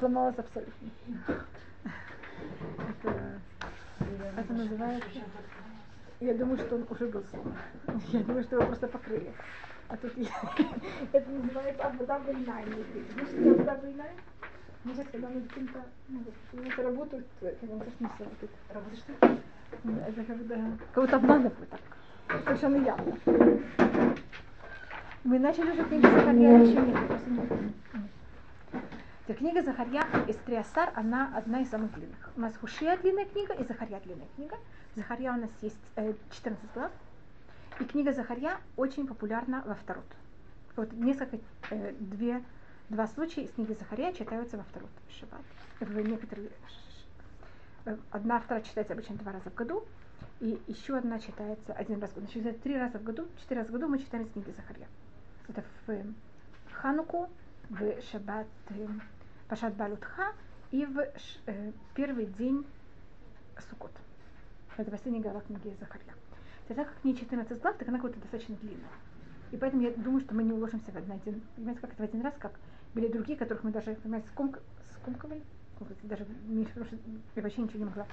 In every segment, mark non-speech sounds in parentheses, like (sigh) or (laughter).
сломалось абсолютно. Это, это называется... Я думаю, что он уже был сломан. Я думаю, что его просто покрыли. А тут (laughs) это называется Абуда Бейнай. Знаешь, что Абуда? Ну, сейчас, когда мы каким-то, ну, это работают, как он смысл тут. Работа что? Это когда кого-то обманывают так. Совершенно явно. Мы начали уже книгу Захарья еще нет. Книга Захарья из Триасар, она одна из самых длинных. У нас Хушия длинная книга и Захарья длинная книга. Захарья у нас есть э, 14 глав. И книга Захарья очень популярна во второт. Вот несколько, э, две, два случая из книги Захарья читаются во второт Шаббат. В некоторые, э, одна, вторая читается обычно два раза в году, и еще одна читается один раз в году. Значит, три раза в году, четыре раза в году мы читаем из книги Захарья. Это в Хануку, в Шаббат э, Пашат Балутха и в э, первый день Сукот. Это последняя глава книги Захарья. Так как к ней 14 глав, так она какая-то достаточно длинная. И поэтому я думаю, что мы не уложимся в один, понимаете, как это в один раз, как были другие, которых мы даже, понимаете, скомк, скомковали, даже меньше, потому что я вообще ничего не могла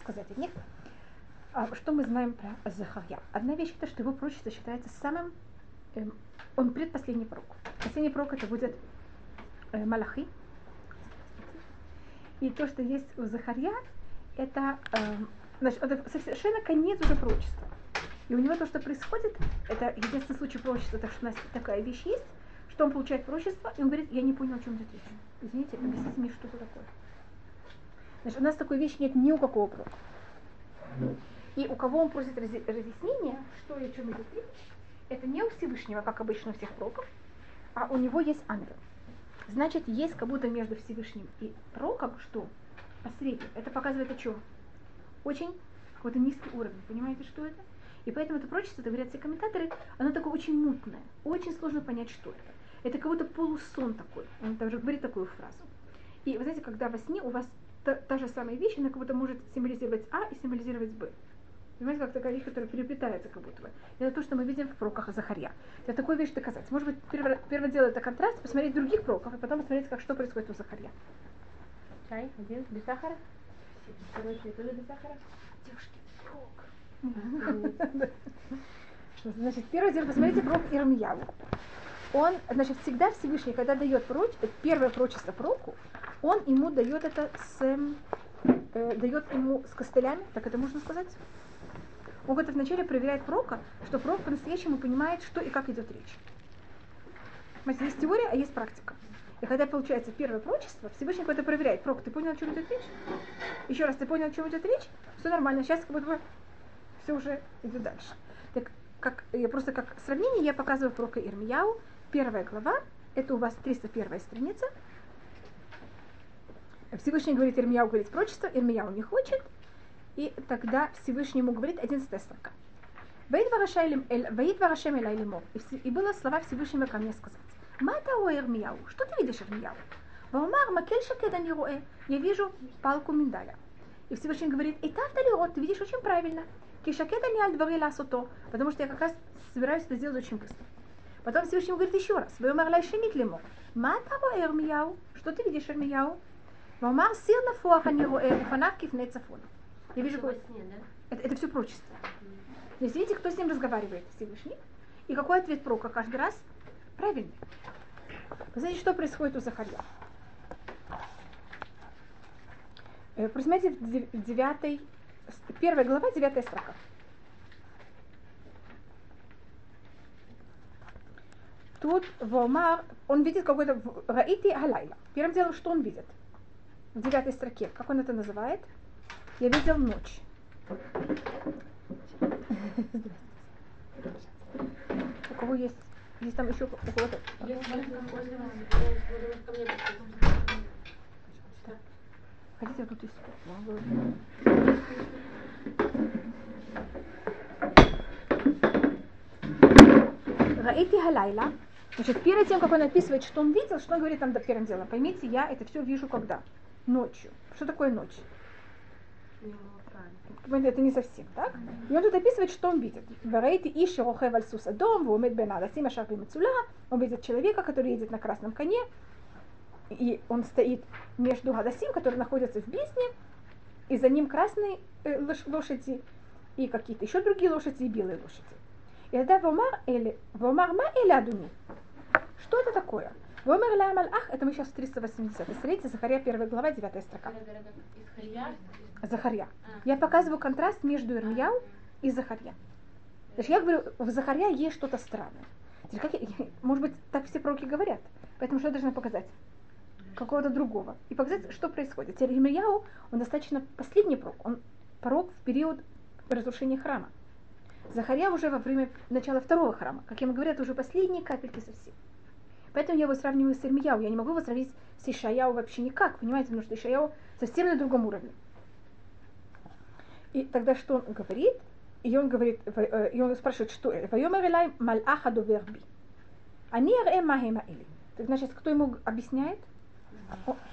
сказать от них. А что мы знаем про Захарья? Одна вещь это, что его пророчество считается самым, эм, он предпоследний пророк. Последний пророк это будет э, Малахи. И то, что есть у Захарья, это, э, значит, это совершенно конец уже пророчества. И у него то, что происходит, это единственный случай пророчества, так что у нас такая вещь есть, что он получает пророчество, и он говорит, я не понял, о чем идет речь. Извините, объясните мне, что это такое. Значит, у нас такой вещи нет ни у какого пророка. И у кого он просит разъяснения, что и о чем идет речь, это не у Всевышнего, как обычно у всех пророков, а у него есть ангел. Значит, есть как будто между Всевышним и пророком, что посредник. Это показывает о чем? Очень какой-то низкий уровень. Понимаете, что это? И поэтому это пророчество, это говорят все комментаторы, оно такое очень мутное. Очень сложно понять, что это. Это как будто полусон такой. Он даже говорит такую фразу. И вы знаете, когда во сне у вас та, та же самая вещь, она как будто может символизировать А и символизировать Б. Понимаете, как такая вещь, которая переплетается как будто бы. Это то, что мы видим в пророках Захарья. Это такую вещь доказать. Может быть, первое, первое дело это контраст, посмотреть других пророков, и потом посмотреть, как что происходит у Захарья. Чай, один, без сахара? Второй чай тоже без сахара? Девушки, (laughs) Значит, первое дело, посмотрите пророк Ирмияву. Он, значит, всегда Всевышний, когда дает пророч, первое пророчество пророку, он ему дает это с, э, дает ему с костылями, так это можно сказать? Он это вначале проверяет пророка, что пророк по-настоящему понимает, что и как идет речь. Смотрите, есть теория, а есть практика. И когда получается первое пророчество, Всевышний это проверяет. Пророк, ты понял, о чем идет речь? Еще раз, ты понял, о чем идет речь? Все нормально, сейчас как будто все уже идет дальше. Так как, я просто как сравнение я показываю пророка Ирмияу. Первая глава, это у вас 301 страница. Всевышний говорит, Ирмияу говорит пророчество, Ирмияу не хочет. И тогда Всевышний ему говорит 11 строка. Ваид варашем элай лимор. И было слова Всевышнего ко мне сказать. Мата о Ирмияу. Что ты видишь, Ирмияу? Ваумар макель шакеда не Я вижу палку миндаля. И Всевышний говорит, и так рот, ты видишь очень правильно. Кишакета не аль двори ласото, потому что я как раз собираюсь это сделать очень быстро. Потом Всевышний говорит еще раз, вы умерла шенит лимо. Мата о Ирмияу. Что ты видишь, Ирмияу? Ваумар сир на фуаха не роэ, уфанав кифне цафона. Я вижу, какой... сне, да? это, это все прочество. То есть видите, кто с ним разговаривает, Всевышний? И какой ответ пророка каждый раз? Правильный. Знаете, что происходит у Захарья? Э, посмотрите в девятой, первая глава, девятая строка. Тут Вомар, он видит какой-то Раити Халайла. Первым делом, что он видит? В девятой строке. Как он это называет? Я видел ночь. У кого есть? Есть там еще у кого-то? Хотите, тут есть. Раити Халайла. Значит, перед тем, как он описывает, что он видел, что он говорит там первым делом. Поймите, я это все вижу когда? Ночью. Что такое ночь? Это не совсем, так? И он тут описывает, что он видит. Варейти иши рохев аль дом, вумет бен адасима шарби мецула. Он видит человека, который едет на красном коне. и он стоит между Гадасим, который находится в бездне, и за ним красные э, лошади, и какие-то еще другие лошади, и белые лошади. И тогда Вомар или Вомар ма или Адуни. Что это такое? Вомер ла ах, это мы сейчас в 380. Смотрите, Захария, первая глава, 9 строка. Захария. А. Я показываю контраст между Ирмияу и Захария. Значит, я говорю, в Захария есть что-то странное. Как я, (laughs) может быть, так все пророки говорят. Поэтому что я должна показать? Какого-то другого. И показать, что происходит. Теперь Ирмияу, он достаточно последний пророк. Он пророк в период разрушения храма. Захария уже во время начала второго храма. Как ему говорят, уже последние капельки совсем. Поэтому я его сравниваю с Ирмияу. Я не могу его сравнить с Ишаяу вообще никак, понимаете, потому что Ишаяу совсем на другом уровне. И тогда что он говорит? И он говорит, э, и он спрашивает, что это? Вайомер элай малаха доверби. Они аре махема или. Так значит, кто ему объясняет?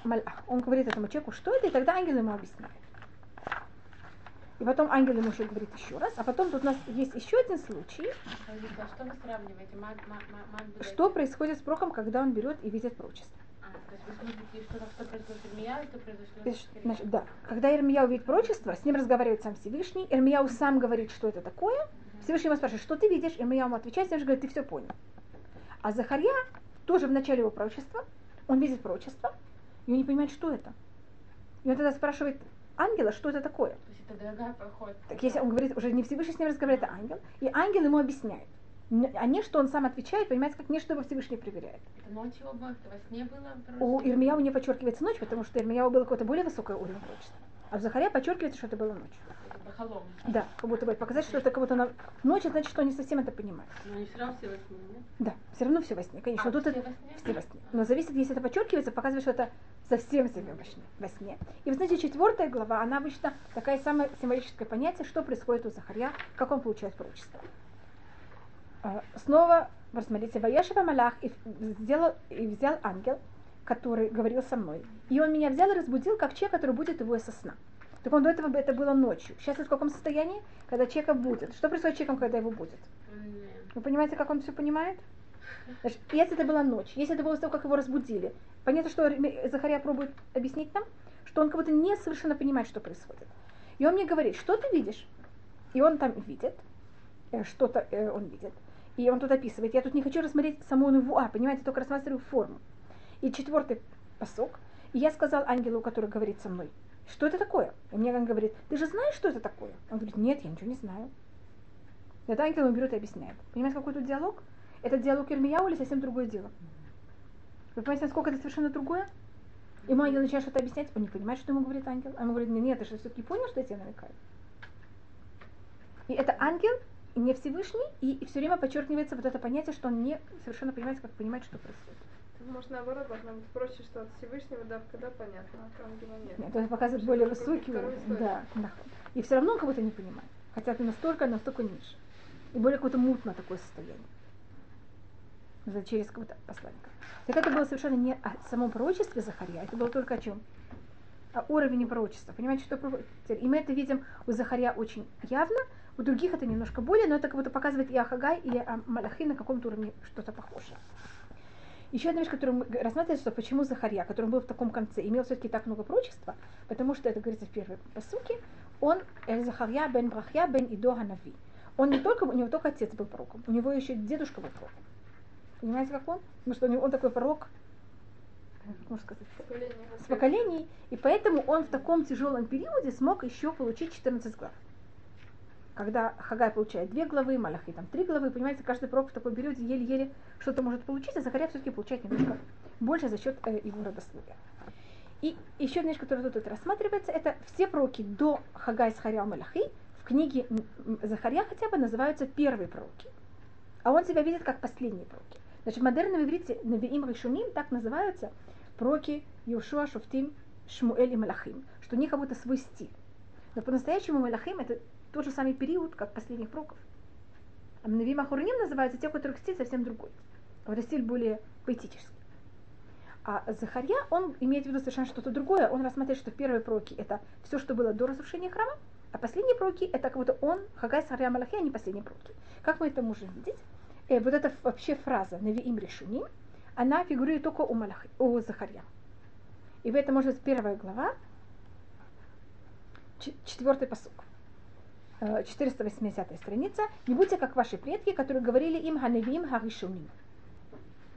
Малах. Он говорит этому человеку, что это, и тогда ангел ему объясняет. И потом ангел ему еще говорит еще раз. А потом тут у нас есть еще один случай. Что вы сравниваете? Маг, маг, маг, что происходит с пророком, когда он берет и видит пророчество? То есть вы смотрите, что, что произошло с Ирмияу, что произошло с Значит, Да. Когда Ирмияу видит пророчество, с ним разговаривает сам Всевышний. Ирмияу сам говорит, что это такое. Всевышний ему спрашивает, что ты видишь? Ирмияу ему отвечает, и говорит, ты все понял. А Захарья тоже в начале его пророчества, он видит пророчество, и он не понимает, что это. И он тогда спрашивает ангела, что это такое это дорогая проходит. Так если он говорит, уже не Всевышний с ним разговаривает, а ангел, и ангел ему объясняет. А не, что он сам отвечает, понимаете, как не, что его Всевышний проверяет. Это ночью оба, это во сне было? У Ирмияу не подчеркивается ночь, потому что Ирмияу было какое-то более высокое уровень пророчества. А в Захария подчеркивается, что это было ночью. Это Да, как будто бы показать, что это как будто на... ночь, значит, что они совсем это понимают. Но они все равно все во сне, нет? Да, все равно все во сне, конечно. А, тут все, это... во сне? все во сне. Но зависит, если это подчеркивается, показывает, что это совсем себе во сне. во сне. И вы знаете, четвертая глава, она обычно такая самая символическое понятие, что происходит у Захарья, как он получает пророчество. А, снова, посмотрите, Ваешева Малах и, сделал, и взял ангел, который говорил со мной. И он меня взял и разбудил, как человек, который будет его со сна. Так он до этого это было ночью. Сейчас в каком состоянии? Когда человека будет. Что происходит с человеком, когда его будет? Вы понимаете, как он все понимает? Значит, если это была ночь, если это было то, как его разбудили, понятно, что Захария пробует объяснить нам, что он как будто не совершенно понимает, что происходит. И он мне говорит, что ты видишь? И он там видит, э, что-то э, он видит. И он тут описывает. Я тут не хочу рассмотреть саму а понимаете, только рассматриваю форму. И четвертый посок. И я сказал ангелу, который говорит со мной, что это такое? И мне он говорит, ты же знаешь, что это такое? Он говорит, нет, я ничего не знаю. Это ангел он берет и объясняет. Понимаете, какой тут диалог? Это диалог Ирмияу или совсем другое дело? Вы понимаете, насколько это совершенно другое? Ему ангел начинает что-то объяснять, он не понимает, что ему говорит ангел. А ему говорит, нет, ты что, все-таки понял, что я тебе намекаю? И это ангел, и не Всевышний, и, и все время подчеркивается вот это понятие, что он не совершенно понимает, как понимать, что происходит. Может, наоборот, должно быть проще, что от Всевышнего, да, когда понятно, а ангела нет. Нет, это показывает более высокий уровень. Да, да. И все равно он кого-то не понимает. Хотя ты настолько, настолько ниже. И более какое-то мутно такое состояние через какого-то посланника. Так это было совершенно не о самом пророчестве Захария, это было только о чем? О уровне пророчества. Понимаете, что И мы это видим у Захария очень явно, у других это немножко более, но это как будто показывает и Ахагай, и о Малахи на каком-то уровне что-то похожее. Еще одна вещь, которую мы рассматриваем, что почему Захария, который был в таком конце, имел все-таки так много пророчества, потому что это говорится в первой посуке, он Захария бен Брахья бен Идо Ханави. Он не только, у него только отец был пророком, у него еще дедушка был пророком. Понимаете, как он? Потому что он такой пророк, можно сказать, с поколений, и поэтому он в таком тяжелом периоде смог еще получить 14 глав. Когда Хагай получает две главы, Малахи там три главы, понимаете, каждый пророк в таком периоде еле-еле что-то может получить, а Захария все-таки получает немножко больше за счет э, его родословия. И еще одна вещь, которая тут рассматривается, это все пророки до Хагай, Схария, Малахи в книге Захария хотя бы называются первые пророки. А он себя видит как последние пророки. Значит, в модерном иврите Навиим Ришуним так называются пророки Йошуа, Шуфтим, Шмуэль и Малахим, что у них как будто свой стиль. Но по-настоящему Малахим это тот же самый период, как последних пророков. А Навиим Ахурним называются те, у которых стиль совсем другой. Это стиль более поэтический. А Захарья, он имеет в виду совершенно что-то другое. Он рассматривает, что первые пророки это все, что было до разрушения храма, а последние пророки это как будто он, Хагай, Сахарья, Малахи, а не последние пророки. Как мы это можем видеть? э, вот эта вообще фраза «Навиим решуним», она фигурирует только у, Малахи, у Захарья. И это может быть первая глава, четвертый посук. Э, 480 страница. Не будьте как ваши предки, которые говорили им ханевим харишуним.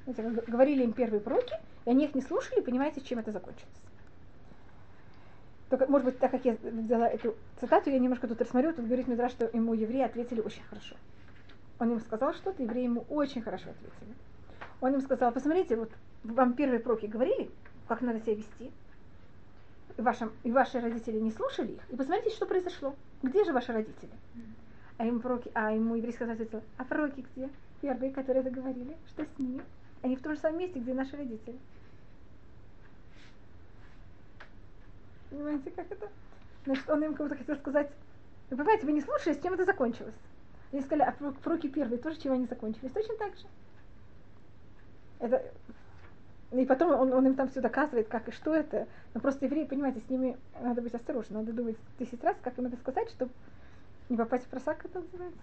Говорили им первые пророки, и они их не слушали, понимаете, чем это закончилось. Только, может быть, так как я взяла эту цитату, я немножко тут рассмотрю, тут говорит Мидраш, что ему евреи ответили очень хорошо. Он им сказал что-то, евреи ему очень хорошо ответили. Он им сказал, посмотрите, вот вам первые пророки говорили, как надо себя вести, вашим, и ваши родители не слушали их, и посмотрите, что произошло. Где же ваши родители? А ему, пророки, а ему еврей сказал, а пророки где? Первые, которые это говорили, что с ними? Они в том же самом месте, где наши родители. Понимаете, как это? Значит, он им кому-то хотел сказать, вы понимаете, вы не слушали, с чем это закончилось. Они сказали, а прор- пророки первые тоже чем они закончились? Точно так же. Это... И потом он, он им там все доказывает, как и что это. Но просто евреи, понимаете, с ними надо быть осторожным. Надо думать тысяч раз, как им это сказать, чтобы не попасть в просак, это называется.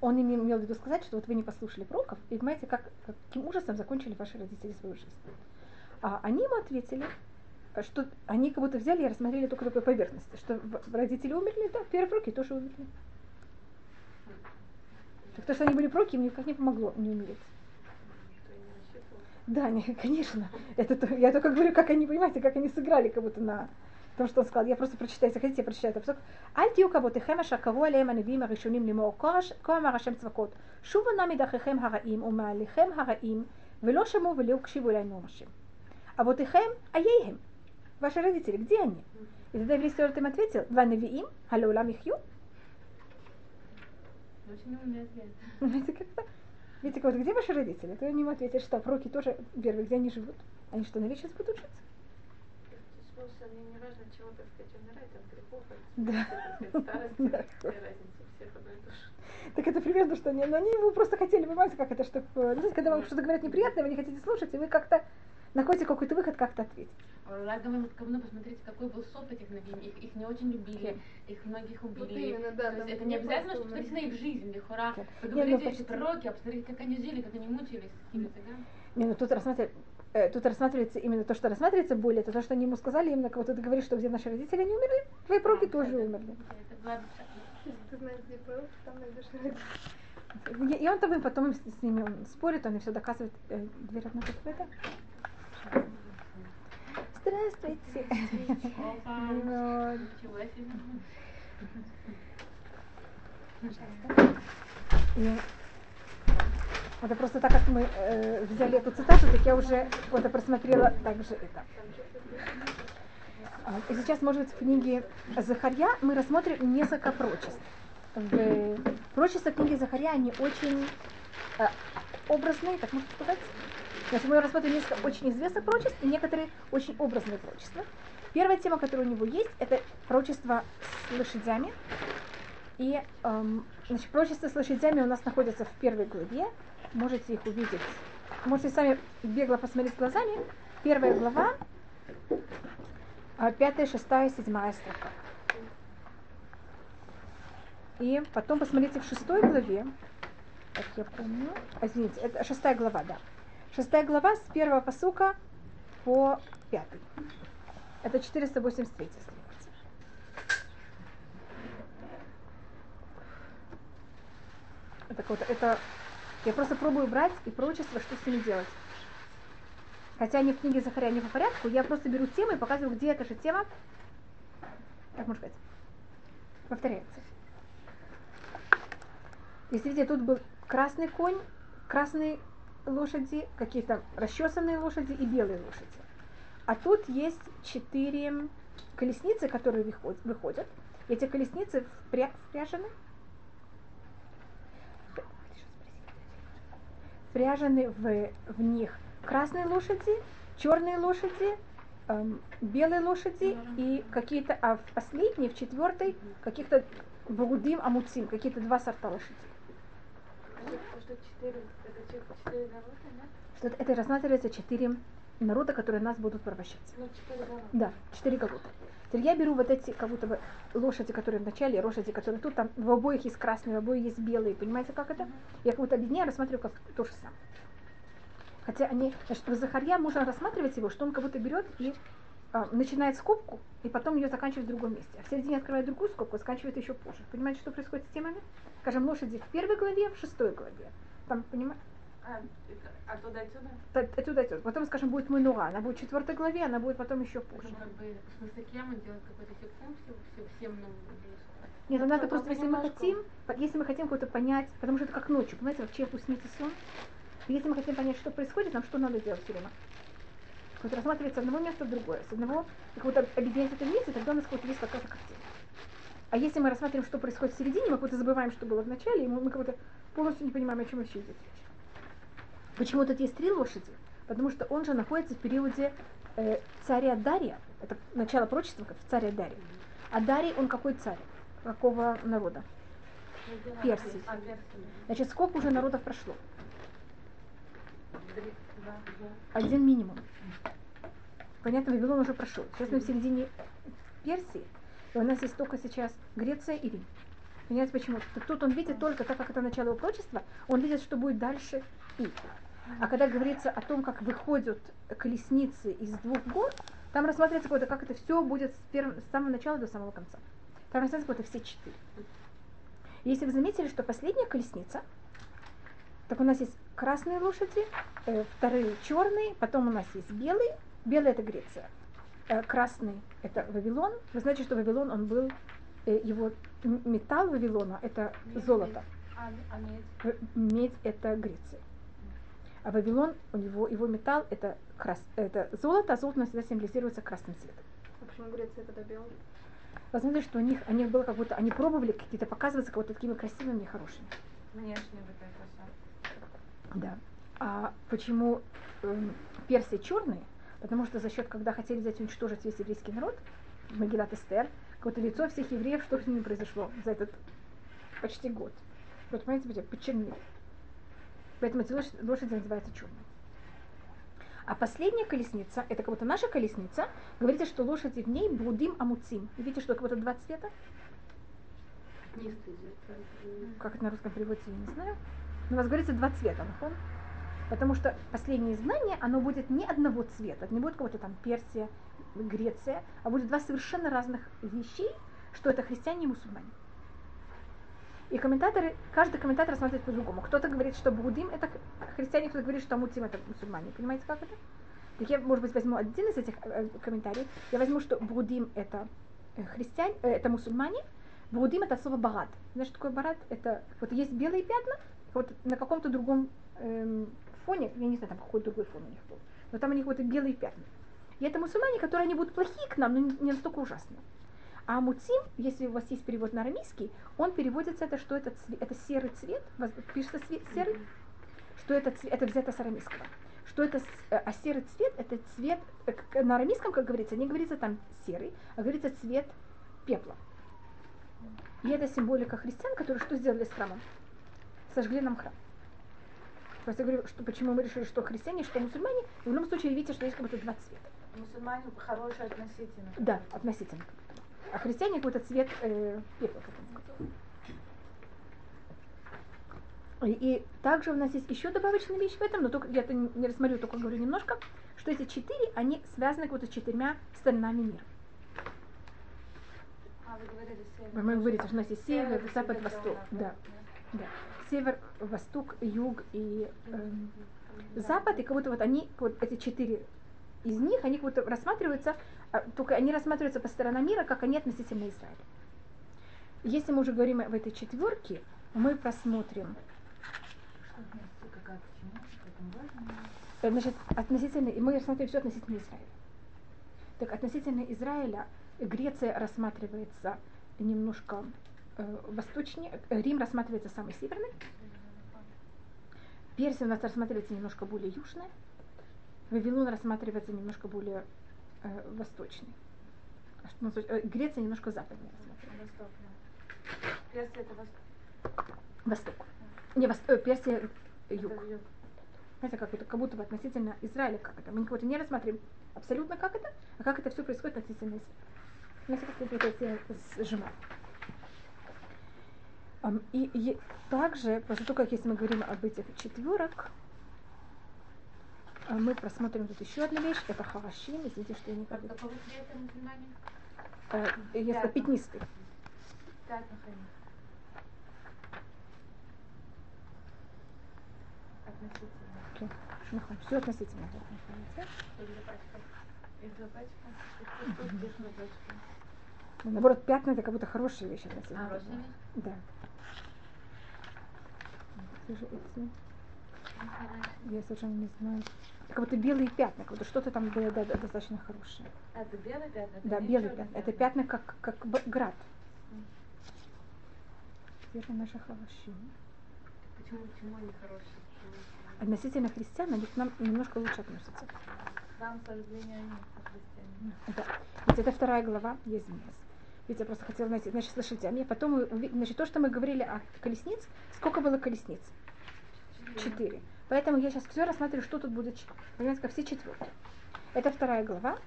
Он им имел в виду сказать, что вот вы не послушали пророков, и понимаете, как, каким ужасом закончили ваши родители свою жизнь. А они ему ответили, что они как будто взяли и рассмотрели только такой поверхности, что родители умерли, да, первые пророки тоже умерли. Так то, что они были проки, им никак не помогло не умереть. Никто и не рассчитывал. Да, не, конечно. Это, то- я только говорю, как они, понимаете, как они сыграли, как будто на том, что он сказал. Я просто прочитаю, если хотите, я прочитаю этот псок. Аль тию кавотихем אשר קראו עליהם הנביאים הראשונים לאמור כה אמר השם צבקות שובו נא מדרכיכם הרעים ומעליכם הרעים ולא שמעו ולא הקשיבו אלי נאום השם. אבותיכם אייהם. Ваши родители, где они? И тогда еврейский народ им ответил, «Ванавиим, халеулам ихью». Очень умный ответ. Видите, вот где ваши родители? То они ему ответят, что пророки тоже первые, где они живут. Они что, на сейчас будут от Да. так это примерно, что они, но они его просто хотели, понимаете, как это, чтобы, знаете, когда вам что-то говорят неприятное, вы не хотите слушать, и вы как-то находите какой-то выход, как-то ответить. Рай говорит, говно, посмотрите, какой был сот этих новин. Их, их не очень любили, их многих убили. Вот именно, да, То есть это не обязательно, что посмотрите на их жизнь, лихора. Так. Вы Не, говорите, ну, почти. пророки, а посмотрите, как они жили, как они мучились, какими-то, да? Не, ну тут рассматривается, тут рассматривается именно то, что рассматривается более, это то, что они ему сказали, именно как вот ты говоришь, что где наши родители не умерли, твои пророки А, тоже умерли. Да, Это была душа. Если ты знаешь, где пророк, там найдешь родителей. И он там им потом с, ними он спорит, он им все доказывает. Э, дверь одна закрыта. Здравствуйте. Опа. Себе. И это просто так, как мы э, взяли эту цитату, так я уже вот просмотрела также это. А, И сейчас, может быть, в книге Захарья мы рассмотрим несколько прочеств. В прочества книги Захарья, они очень э, образные, так можно сказать. Значит, мы рассмотрим несколько очень известных прочеств и некоторые очень образные прочества. Первая тема, которая у него есть, это прочество с лошадями. И эм, значит, прочество с лошадями у нас находится в первой главе. Можете их увидеть. Можете сами бегло посмотреть глазами. Первая глава, а, пятая, шестая, седьмая строка. И потом посмотрите в шестой главе, как я помню, извините, это шестая глава, да. Шестая глава с первого посука по пятый. Это 483 страница. Это, вот, это я просто пробую брать и пророчество, что с ними делать. Хотя они в книге Захаря не по порядку, я просто беру темы и показываю, где эта же тема, как можно сказать, повторяется. Если видите, тут был красный конь, красные лошади, какие-то расчесанные лошади и белые лошади. А тут есть четыре колесницы, которые выход- выходят. Эти колесницы впря- впряжены. Впряжены в, в них красные лошади, черные лошади, эм, белые лошади и какие-то, а в последней, в четвертой, каких-то Багудим, Амуцим, какие-то два сорта лошадей. Что это рассматривается четыре народа, которые нас будут порабощать. Ну. Да, четыре галута. Теперь я беру вот эти как будто бы лошади, которые в начале, лошади, которые тут, там в обоих есть красные, в обоих есть белые. Понимаете, как это? Я как будто объединяю, рассматриваю как то же самое. Хотя они, значит, в Захарья можно рассматривать его, что он как будто берет и а, начинает скобку, и потом ее заканчивает в другом месте. А в середине открывает другую скобку, заканчивает еще позже. Понимаете, что происходит с темами? Скажем, лошади в первой главе, в шестой главе. Там, понимаете? А, оттуда отсюда? Т- Оттуда идет. Потом, скажем, будет Мануа, она будет в четвертой главе, она будет потом еще позже. Как бы с Насакьям делать какой-то все, все, всем нам Нет, ну надо просто, если мы немножко. хотим, по- если мы хотим кого-то понять, потому что это как ночью, понимаете, человеку снится сон. Если мы хотим понять, что происходит, нам что надо делать все время? Вот рассматривать с одного места в другое, с одного, как будто объединять это вместе, тогда у нас вот есть какая-то картина. А если мы рассматриваем, что происходит в середине, мы как будто забываем, что было в начале, и мы, мы как будто полностью не понимаем, о чем вообще идет. Почему тут есть три лошади? Потому что он же находится в периоде э, царя Дария. Это начало прочества, в царя Дария. А Дарий, он какой царь? Какого народа? Персии. Значит, сколько уже народов прошло? Один минимум. Понятно, Вавилон уже прошел. Сейчас мы в середине Персии, и у нас есть только сейчас Греция и Рим. Понимаете почему? Тут он видит только, так как это начало его прочества, он видит, что будет дальше и. А когда говорится о том, как выходят колесницы из двух гор, там рассматривается какое-то, как это все будет с, первым, с самого начала до самого конца. Там рассматривается какое-то все четыре. Если вы заметили, что последняя колесница, так у нас есть красные лошади, э, вторые черные, потом у нас есть белые. Белый это Греция, э, красный это Вавилон. Вы знаете, что Вавилон, он был, э, его металл Вавилона это золото. А, а медь? В- Медь это Греция. А Вавилон, у него, его металл это, крас, это золото, а золото у нас всегда символизируется красным цветом. А почему Греция тогда белая? Посмотрите, что у них, у них было как будто, они пробовали какие-то показываться будто такими красивыми и хорошими. Внешне вот это. Да. А почему эм, Персия черные? Потому что за счет, когда хотели взять уничтожить весь еврейский народ, Магилат Эстер, какое-то лицо всех евреев, что с ними произошло за этот почти год. Вот, понимаете, почернели. Поэтому эти лошади, лошади называются черные. А последняя колесница, это как будто наша колесница, говорится, что лошади в ней будим амуцим. И видите, что как будто два цвета? Как это на русском переводится, я не знаю. Но у вас говорится два цвета, нахон? Потому что последнее знание, оно будет не одного цвета, это не будет кого-то там Персия, Греция, а будет два совершенно разных вещей, что это христиане и мусульмане. И комментаторы, каждый комментатор рассматривает по-другому. Кто-то говорит, что Будим это христиане, кто-то говорит, что Мутим это мусульмане. Понимаете, как это? Так я, может быть, возьму один из этих э, комментариев. Я возьму, что Будим это э, христиане, э, это мусульмане. Будим это от слова барат. Знаешь, что такое барат? Это вот есть белые пятна, вот на каком-то другом эм, фоне, я не знаю, там какой другой фон у них был, но там у них вот и белые пятна. И это мусульмане, которые они будут плохие к нам, но не настолько ужасные. А муцим, если у вас есть перевод на арамейский, он переводится это, что это, цве- это серый цвет, пишется цвет серый, что это, цве- это взято с арамейского. Что это, э, а серый цвет, это цвет, э, на арамейском, как говорится, не говорится там серый, а говорится цвет пепла. И это символика христиан, которые что сделали с храмом? Сожгли нам храм. Просто я говорю, что почему мы решили, что христиане, что мусульмане, в любом случае видите, что есть как будто два цвета. Мусульмане хорошие относительно. Да, относительно. А христиане какой-то цвет э, пепла. как он сказал. И, также у нас есть еще добавочная вещь в этом, но только я это не рассмотрю, только говорю немножко, что эти четыре, они связаны как будто с четырьмя сторонами мира. А, вы говорили север. Вы говорите, что у нас есть север, Север, запад, восток. да, Да, да. Север, восток, юг и эм, запад, и как будто вот они, вот эти четыре из них, они как будто рассматриваются, только они рассматриваются по сторонам мира, как они относительно Израиля. Если мы уже говорим об этой четверке, мы важно. э, значит, относительно, и мы рассматриваем все относительно Израиля. Так относительно Израиля Греция рассматривается немножко э, восточнее, э, Рим рассматривается самый северный, Персия у нас рассматривается немножко более южная, Вавилон рассматривается немножко более э, восточный. А что у нас, э, Греция немножко западнее рассматривается. Восток, да. Персия это восток. Восток. Не, вос- э, Персия юг. Это юг. Знаете, как, это, как будто бы относительно Израиля, как это. Мы как будто не рассматриваем абсолютно как это, а как это все происходит относительно Израиля. Знаете, как это сжимаю. Ам, И, и также, после того, как если мы говорим об этих четверок, Мы просмотрим тут еще одну вещь. Это харашим. Извините, что я не Как как какого цвета э, Если Пятна. пятнистый. Пятна хранить. Относительно. Все относительно. Ну, Наоборот, пятна это как будто хорошая вещь относительно. А, розовыми? Да. Я совершенно не знаю. Как будто белые пятна, как будто что-то там было да, достаточно хорошее. А, это белые пятна? это Да, белые чёрные пятна. Это пятна как, как град. Же наши хорошие? Почему, почему они хорошие? Относительно христиан они к нам немножко лучше относятся. Нам сожаление они христиане. Да. Ведь это вторая глава, есть мест. Ведь я просто хотела найти. Значит, слушайте, а мне потом, уви- значит, то, что мы говорили о колесниц, сколько было колесниц? Четыре. Поэтому я сейчас все рассматриваю, что тут будет. Понимаете, как все четверки. Это вторая глава,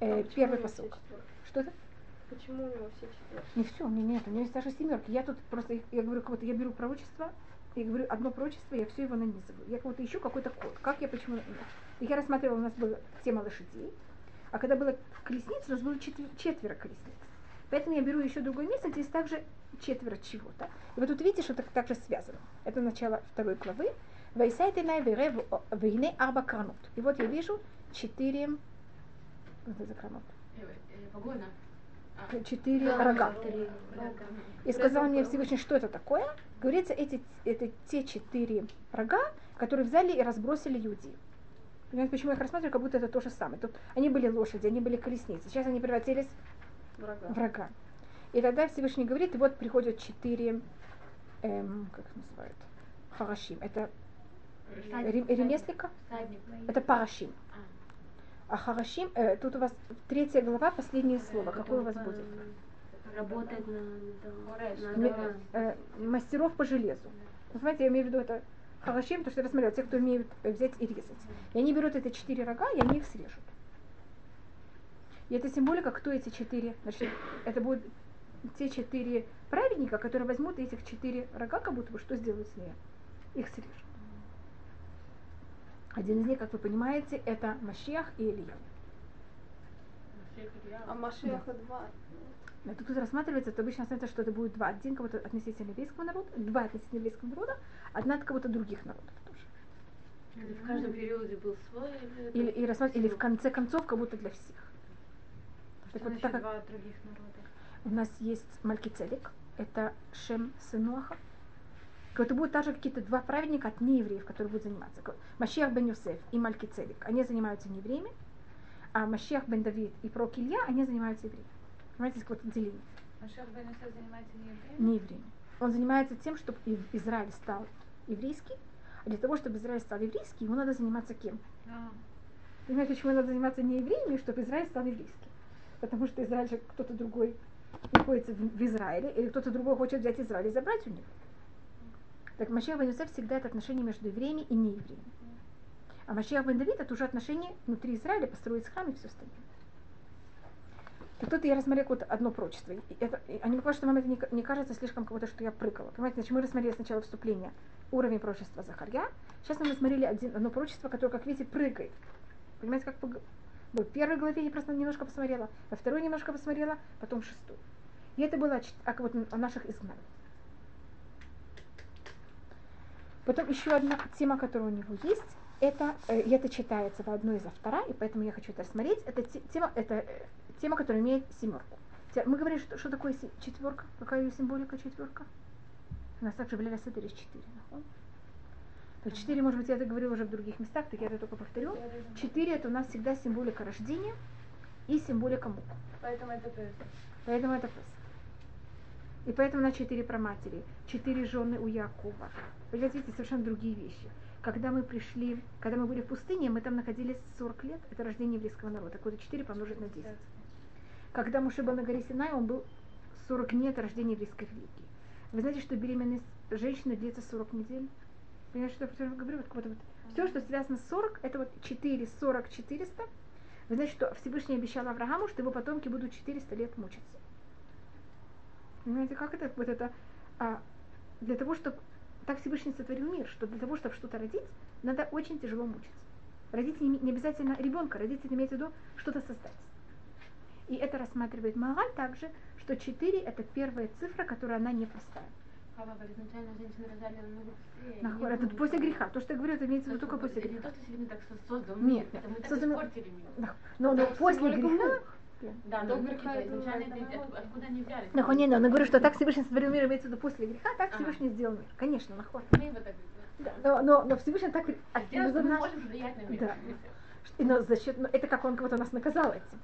э, А первый четверки? Что это? Почему у него все четверки? Не все, у меня нет, у меня есть даже семерки. Я тут просто, я говорю, как я беру пророчество, я говорю одно пророчество, я все его нанизываю. Я будто ищу какой-то код. Как я, почему... И я рассматривала, у нас была тема лошадей, а когда было колесниц, у нас было четвер- четверо колесниц. Поэтому я беру еще другое место, здесь также четверо чего-то. И вот тут видите, что это также связано. Это начало второй главы. Вайсайте най вейне арба кранут. И вот я вижу четыре... Вот это кранут. Четыре рога. рога. И сказал мне Всевышний, что это такое. Говорится, эти, это те четыре рога, которые взяли и разбросили иудеев. Понимаете, почему я их рассматриваю, как будто это то же самое. Тут они были лошади, они были колесницы. Сейчас они превратились Врага. в врага. И тогда Всевышний говорит, и вот приходят четыре, эм, как их называют, харашим. Это рем- ремесленника, Всадник. это парашим. А. А харашим, э, тут у вас третья глава, последнее слово. Какое у вас будет? Работать на, на, э, мастеров по железу. Вы знаете, я имею в виду это харашим, потому что я рассмотрела, те, кто умеют э, взять и резать. И они берут эти четыре рога, и они их срежут. И это символика, кто эти четыре, значит, это будут те четыре праведника, которые возьмут этих четыре рога, как будто бы что сделают с ними? Их срежут. Один из них, как вы понимаете, это Машиах и Илья. А Машеха два. Но тут рассматривается, то обычно рассматривается, что это будет два. Один кого-то относительно еврейского народа, два относительно еврейского народа, одна от кого-то других народов тоже. Или в каждом периоде был свой. Или, и рассматривать, или в конце концов, как будто для всех. Так вот, так как два других народа? у нас есть Малькицедек, это Шем Сынуаха, это будут также какие-то два праведника от неевреев, которые будут заниматься. Машиах бен Юсеф и Малькицедек, они занимаются неевреями, а Машиах бен Давид и пророк Илья, они занимаются евреями. Понимаете, есть какое-то деление. Машех бен Йосеф занимается не евреем? не евреями. Он занимается тем, чтобы Израиль стал еврейский. А для того, чтобы Израиль стал еврейский, ему надо заниматься кем? А. Понимаете, почему надо заниматься не евреями, чтобы Израиль стал еврейским? Потому что Израиль же кто-то другой находится в, в Израиле, или кто-то другой хочет взять Израиль и забрать у него. Так Машиах бен Юсеф всегда это отношение между евреями и неевреями. А Машиах бен Давид это уже отношение внутри Израиля, построить храм и все остальное. И тут я рассмотрела вот одно пророчество. И это, и они говорят, что вам это не, не кажется слишком кого-то, что я прыгала. Понимаете, значит, мы рассмотрели сначала вступление, уровень пророчества Захарья. Сейчас мы рассмотрели один, одно пророчество, которое, как видите, прыгает. Понимаете, как пог- в первой главе я просто немножко посмотрела, во второй немножко посмотрела, потом шестую. И это было о чт- о, о наших изгнаниях. Потом еще одна тема, которая у него есть, это, э, это читается в одной из автора, и поэтому я хочу это рассмотреть. Это те- тема, это э, тема, которая имеет семерку. Мы говорили, что, что такое четверка, какая ее символика четверка. У нас также в Леля есть четыре. четыре, может быть, я это говорила уже в других местах, так я это только повторю. Четыре это у нас всегда символика рождения и символика мук. Поэтому это Песах. Поэтому это Песах. И поэтому на четыре проматери, четыре жены у Якова. Вы видите, совершенно другие вещи. Когда мы пришли, когда мы были в пустыне, мы там находились 40 лет, это рождение еврейского народа. Так вот, 4 помножить на 10. Когда Муше был на горе Синай, он был 40 дней от рождения еврейской религии. Вы знаете, что беременность женщины длится 40 недель? Понимаете, что я говорю? Вот, вот, вот. Все, что связано с 40, это вот 4, 40, 400. Вы знаете, что Всевышний обещал Аврааму, что его потомки будут 400 лет мучиться. Понимаете, как это? Вот это а, для того, чтобы так Всевышний сотворил мир, что для того, чтобы что-то родить, надо очень тяжело мучиться. Родить не, не обязательно ребенка, родить это имеется в виду что-то создать. И это рассматривает Магаль также, что 4 это первая цифра, которая она не простая. Хава, изначально женщины рожали намного быстрее. Нахуй, Не Это после греха. То, что я говорю, это имеется в виду только Это после не греха. то, что так со- создал Нет, нет. Нахуй. Но, но после греха. Да, но греха да, откуда они взялись? Нахуй, не, но я говорю, что так Всевышний сотворил мир, имеется в виду после греха, так А. Всевышний сделал мир. Конечно, нахуй. Мы его так Да, но, но, но Всевышний так Сделать, активно что мы можем влиять на мир. Да. И, но за счет, но это как он кого-то нас наказал этим.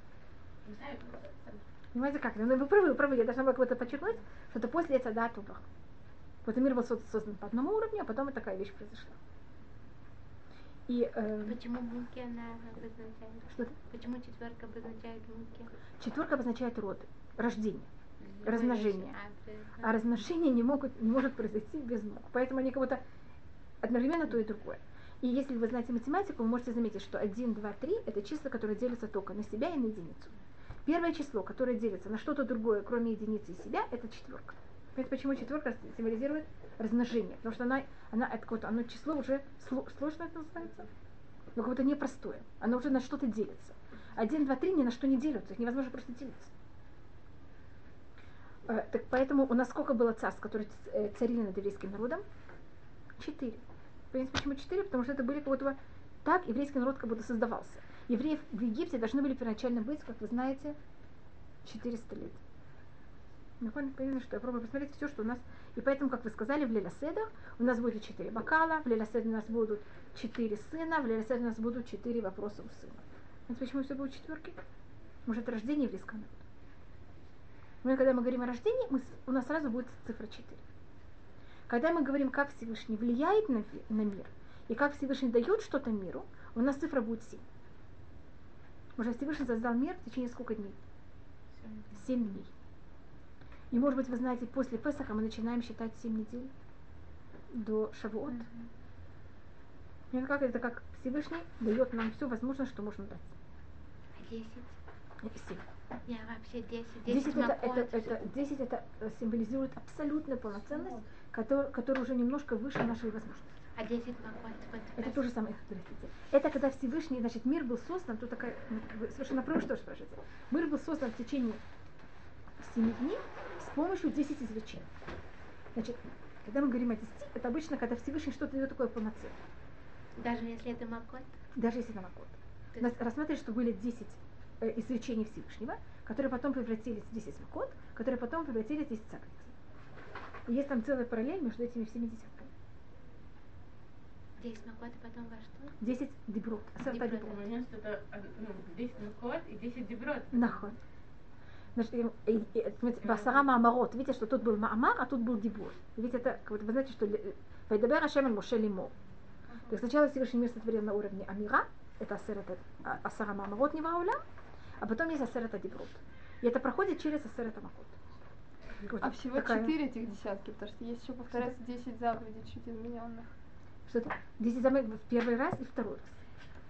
Не знаю, Понимаете как? Ну, вы правы, вы правы. Я должна была кого-то подчеркнуть, что это после этого да, тупо. Вот мир был создан создан по одному уровню, а потом и такая вещь произошла. И э, Почему муки она обозначает? что? Почему четверка обозначает муки? Четверка обозначает род, рождение. Размножение. А, А размножение не, могут, не может произойти без мук. Поэтому они как будто одновременно то и другое. И если вы знаете математику, вы можете заметить, что 1, 2, 3 – это числа, которые делятся только на себя и на единицу. Первое число, которое делится на что-то другое, кроме единицы и себя, это четверка. Понимаете, почему четверка символизирует размножение? Потому что она, она это какое-то, оно число уже сло- сложно это называется, но какое-то непростое. Оно уже на что-то делится. Один, два, три ни на что не делятся, их невозможно просто делиться. Э, Так поэтому у нас сколько было царств, которые э, царили над еврейским народом? Четыре. Понимаете, почему четыре? Потому что это были как будто так еврейский народ как будто создавался. Евреев в Египте должны были первоначально быть, как вы знаете, 400 лет. Понятно, что я пробую посмотреть все, что у нас. И поэтому, как вы сказали, в Леляседах у нас будет четыре бокала, в Леляседе у нас будут четыре сына, в Леляседе у нас будут четыре вопроса у сына. Знаете, почему все будут четверки? Может, рождение еврейского народа. Мы, когда мы говорим о рождении, мы, у нас сразу будет цифра 4. Когда мы говорим, как Всевышний влияет на, на мир, и как Всевышний дает что-то миру, у нас цифра будет 7. Уже Всевышний создал мир в течение сколько дней? 7 дней. И, может быть, вы знаете, после Песаха мы начинаем считать 7 недель до Шавуот. И это как, это как Всевышний дает нам все возможное, что можно дать. А десять? Это семь. Я вообще десять. 10 Десять это, макот. это, это, 10 это э, символизирует абсолютную полноценность, который, которая уже немножко выше нашей возможности. А десять макот. Вот Это то же самое, простите. Это когда Всевышний, значит, мир был создан, тут такая, ну, совершенно правы, что спрашиваете. Мир был создан в течение 7 дней помощью 10 извлечений. Значит, когда мы говорим о 10, это обычно, когда Всевышний что-то дает такое полноценное. Даже если это макот. Даже если это макот. У нас есть рассматривали, что были 10 э, извлечений Всевышнего, которые потом превратились в 10 макот, которые потом превратились в 10 заповедей. И есть там целая параллель между этими всеми десятками. Десять макот, и потом во что? 10 деброд, асерта Деброд. деброд. Это а, ну, 10 накот и 10 деброд. Нахуй. И, смотрите, Басара Маамарот. Видите, что тут был Маамар, а тут был Дибур. Видите, это, вы знаете, что ли- Вайдабер Ашем аль Моше Лимо. То есть сначала Всевышний мир сотворил на уровне Амира, это а- Асара Маамарот Невауля, а потом есть Асерата Диброд. И это проходит через Асерата Макот. Вот А всего такая- четыре этих десятки, потому что есть еще повторяется 10 заповедей чуть измененных. Что это? Десять заповедей в первый раз и второй раз.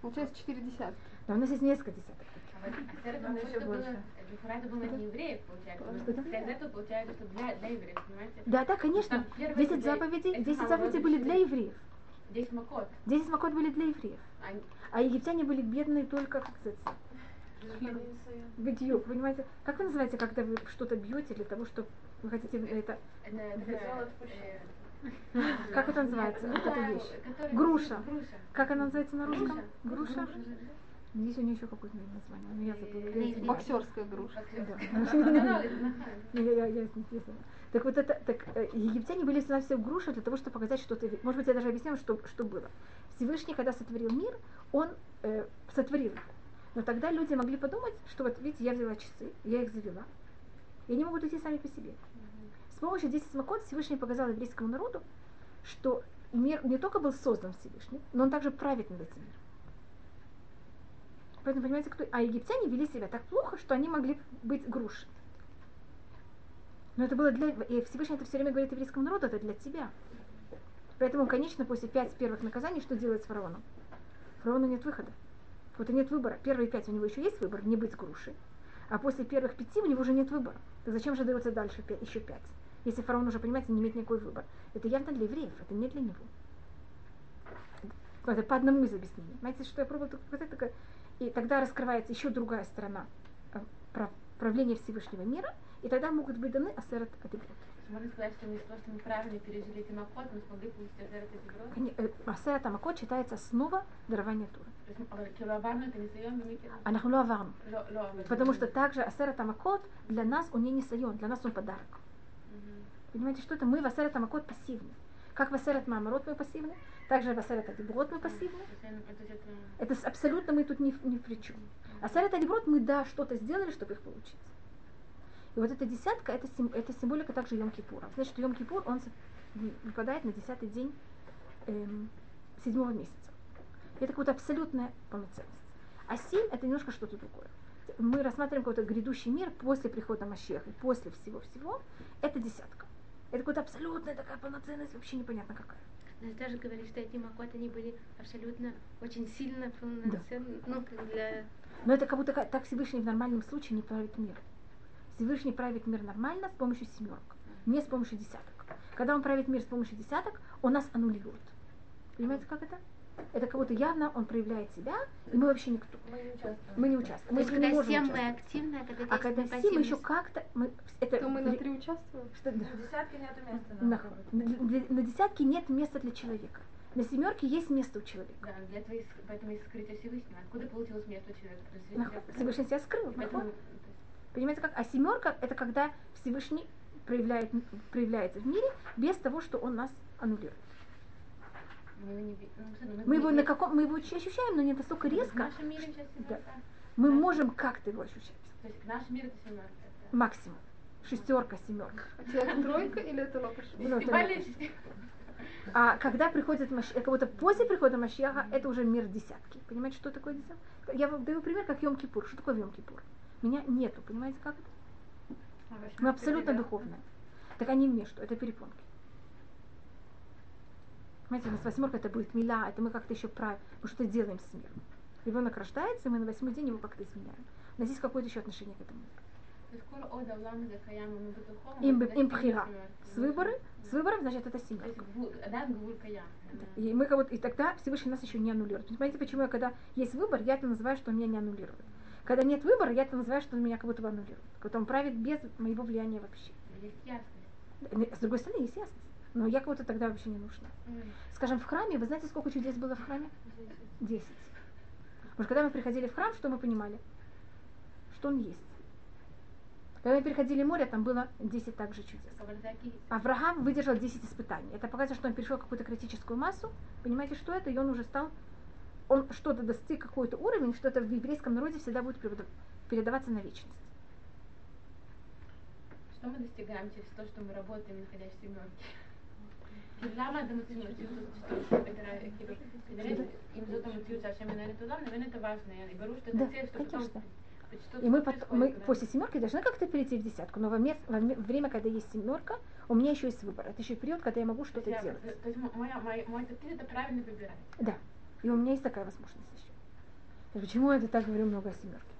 Получается четыре десятка. Да, у нас есть несколько десяток. А еще больше. Не евреев, получается. Из этого получается, что для, для евреев, понимаете? Да, да, конечно. Десять заповедей, десять заповедей были для евреев. 10 макот. Десять макот были для евреев. Они- А египтяне были бедные только, как сказать, битью, понимаете? Как вы называете, когда вы что-то бьете для того, чтобы вы хотите это... э, Как это называется, ну вот эта вещь? Груша. Как она называется на русском? Груша. Есть у нее еще какое-то название, но я забыла. Иврите. Боксерская груша. Я знаю. (laughs) Так вот это, так э, египтяне были всегда все груши для того, чтобы показать что-то. Может быть, я даже объясню, что, что было. Всевышний, когда сотворил мир, он э, сотворил их. Но тогда люди могли подумать, что вот видите, я взяла часы, я их завела, и они могут идти сами по себе. С помощью 10 смокот Всевышний показал еврейскому народу, что мир не только был создан Всевышним, но он также правит над этим миром. Поэтому, понимаете, кто... А египтяне вели себя так плохо, что они могли быть груши. Но это было для... И Всевышний это все время говорит еврейскому народу, это для тебя. Поэтому, конечно, после пять первых наказаний, что делать с фараоном? Фараону нет выхода. Вот и нет выбора. Первые пять у него еще есть выбор, не быть грушей. А после первых пяти у него уже нет выбора. Так зачем же дается дальше пя- еще пять? Если фараон уже, понимаете, не имеет никакой выбор. Это явно для евреев, это не для него. Смотрите, по одному из объяснений. Понимаете, что я пробовала показать? Такое, и тогда раскрывается еще другая сторона э, правления Всевышнего мира, и тогда могут быть даны асерат адегрот. Можно сказать, что мы просто неправильно пережили Тамакот, мы смогли получить асерат адегрот? Э, асерат Тамакот считается основа дарования Тура. Э, Анахлуаварм. Потому что также асерат Тамакот для нас у он не несайон, для нас он подарок. Понимаете, что это мы в асерат Тамакот пассивны. Как в асерат Мамарот мы пассивны, также в Асерат Адиброд мы пассивны. Это- абсолютно мы тут ни, ни при чем. А Асерат Адиброд мы, да, что-то сделали, чтобы их получить. И вот эта десятка, это, сим- это символика также Йом-Кипура. Значит, Йом-Кипур, он выпадает на десятый день эм, седьмого месяца. Это какая-то абсолютная полноценность. А семь это немножко что-то другое. Мы рассматриваем какой-то грядущий мир после прихода Машеха, и после всего-всего. Это десятка. Это какая-то абсолютная такая полноценность, вообще непонятно какая. Но тоже говорили, что эти макот, они были абсолютно очень сильно полноценны, ну, как для... Но это как будто так Всевышний в нормальном случае не правит мир. Всевышний правит мир нормально с помощью семерок, не с помощью десяток. Когда он правит мир с помощью десяток, он нас аннулирует. Понимаете, как это? Это как будто явно он проявляет себя, и мы вообще никто. Мы не участвуем. Мы не участвуем. То есть, этом не когда можем мы участвовать. активны, а когда А когда десять мы еще как-то... Мы, это, То мы на три участвуем? что- да. В десятке нету места. На, пробовать. для- на десятке нет места для человека. На семерке есть место у человека. Да, для есть, поэтому есть скрытие Всевышнего. Откуда получилось место у человека? Нах- Всевышний себя скрыл. Поэтому, Понимаете как? А семерка это когда Всевышний проявляет, проявляется в мире без того, что он нас аннулирует. Мы его не ну, Мы его на каком, мы его ощущаем, но не настолько В резко. нашем мире сейчас Да. Мы Да. можем как-то его ощущать. То есть наш мир это семерка. это- Максимум. Шестерка, семерка. А человек тройка или это лопаш? Ну. А когда приходит Машех, как будто после прихода Машеха, это уже мир десятки. Понимаете, что такое десятка? Я вам даю пример, как Йом-Кипур. Что такое Йом-Кипур? Меня нету, понимаете, как это? Мы абсолютно духовные. Так они мне что? Это перепонки. Понимаете, у нас восьмерка это будет мила, это мы как-то еще про... Мы что-то делаем с миром. Ребенок рождается, мы на восьмой день его как-то изменяем. У нас есть какое-то еще отношение к этому миру. Им пхира. С выборы, с выбором, значит, это семья. И, мы как будто, и тогда Всевышний нас еще не аннулирует. Понимаете, почему я, когда есть выбор, я это называю, что меня не аннулирует. Когда нет выбора, я это называю, что он меня как будто бы аннулирует. Как будто он правит без моего влияния вообще. Есть ясность. С другой стороны, есть ясность но я кого-то тогда вообще не нужно. Скажем, в храме, вы знаете, сколько чудес было в храме? Десять. Потому что когда мы приходили в храм, что мы понимали? Что он есть. Когда мы переходили море, там было 10 также чудес. Авраам выдержал 10 испытаний. Это показывает, что он перешел какую-то критическую массу. Понимаете, что это? И он уже стал, он что-то достиг, какой-то уровень, что-то в еврейском народе всегда будет передаваться на вечность. Что мы достигаем через то, что мы работаем, находясь в семерке? למה אתם רוצים להוציא אותו כאילו, כנראה אם זאת המציאות שהשם מנהל את העולם, נבין את важное. И ברור, что Да, это цель, что потом конечно. хоть что-то И мы, происходит, пот- мы да. после семерки должны как-то перейти в десятку. Но во, ме- во ме- время, когда есть семерка, у меня еще есть выбор. Это еще период, когда я могу То что-то есть я- делать. То есть мой, мой, мой тактиль это правильно выбирать. Да. И у меня есть такая возможность еще. То есть Почему я это так говорю много о семерке?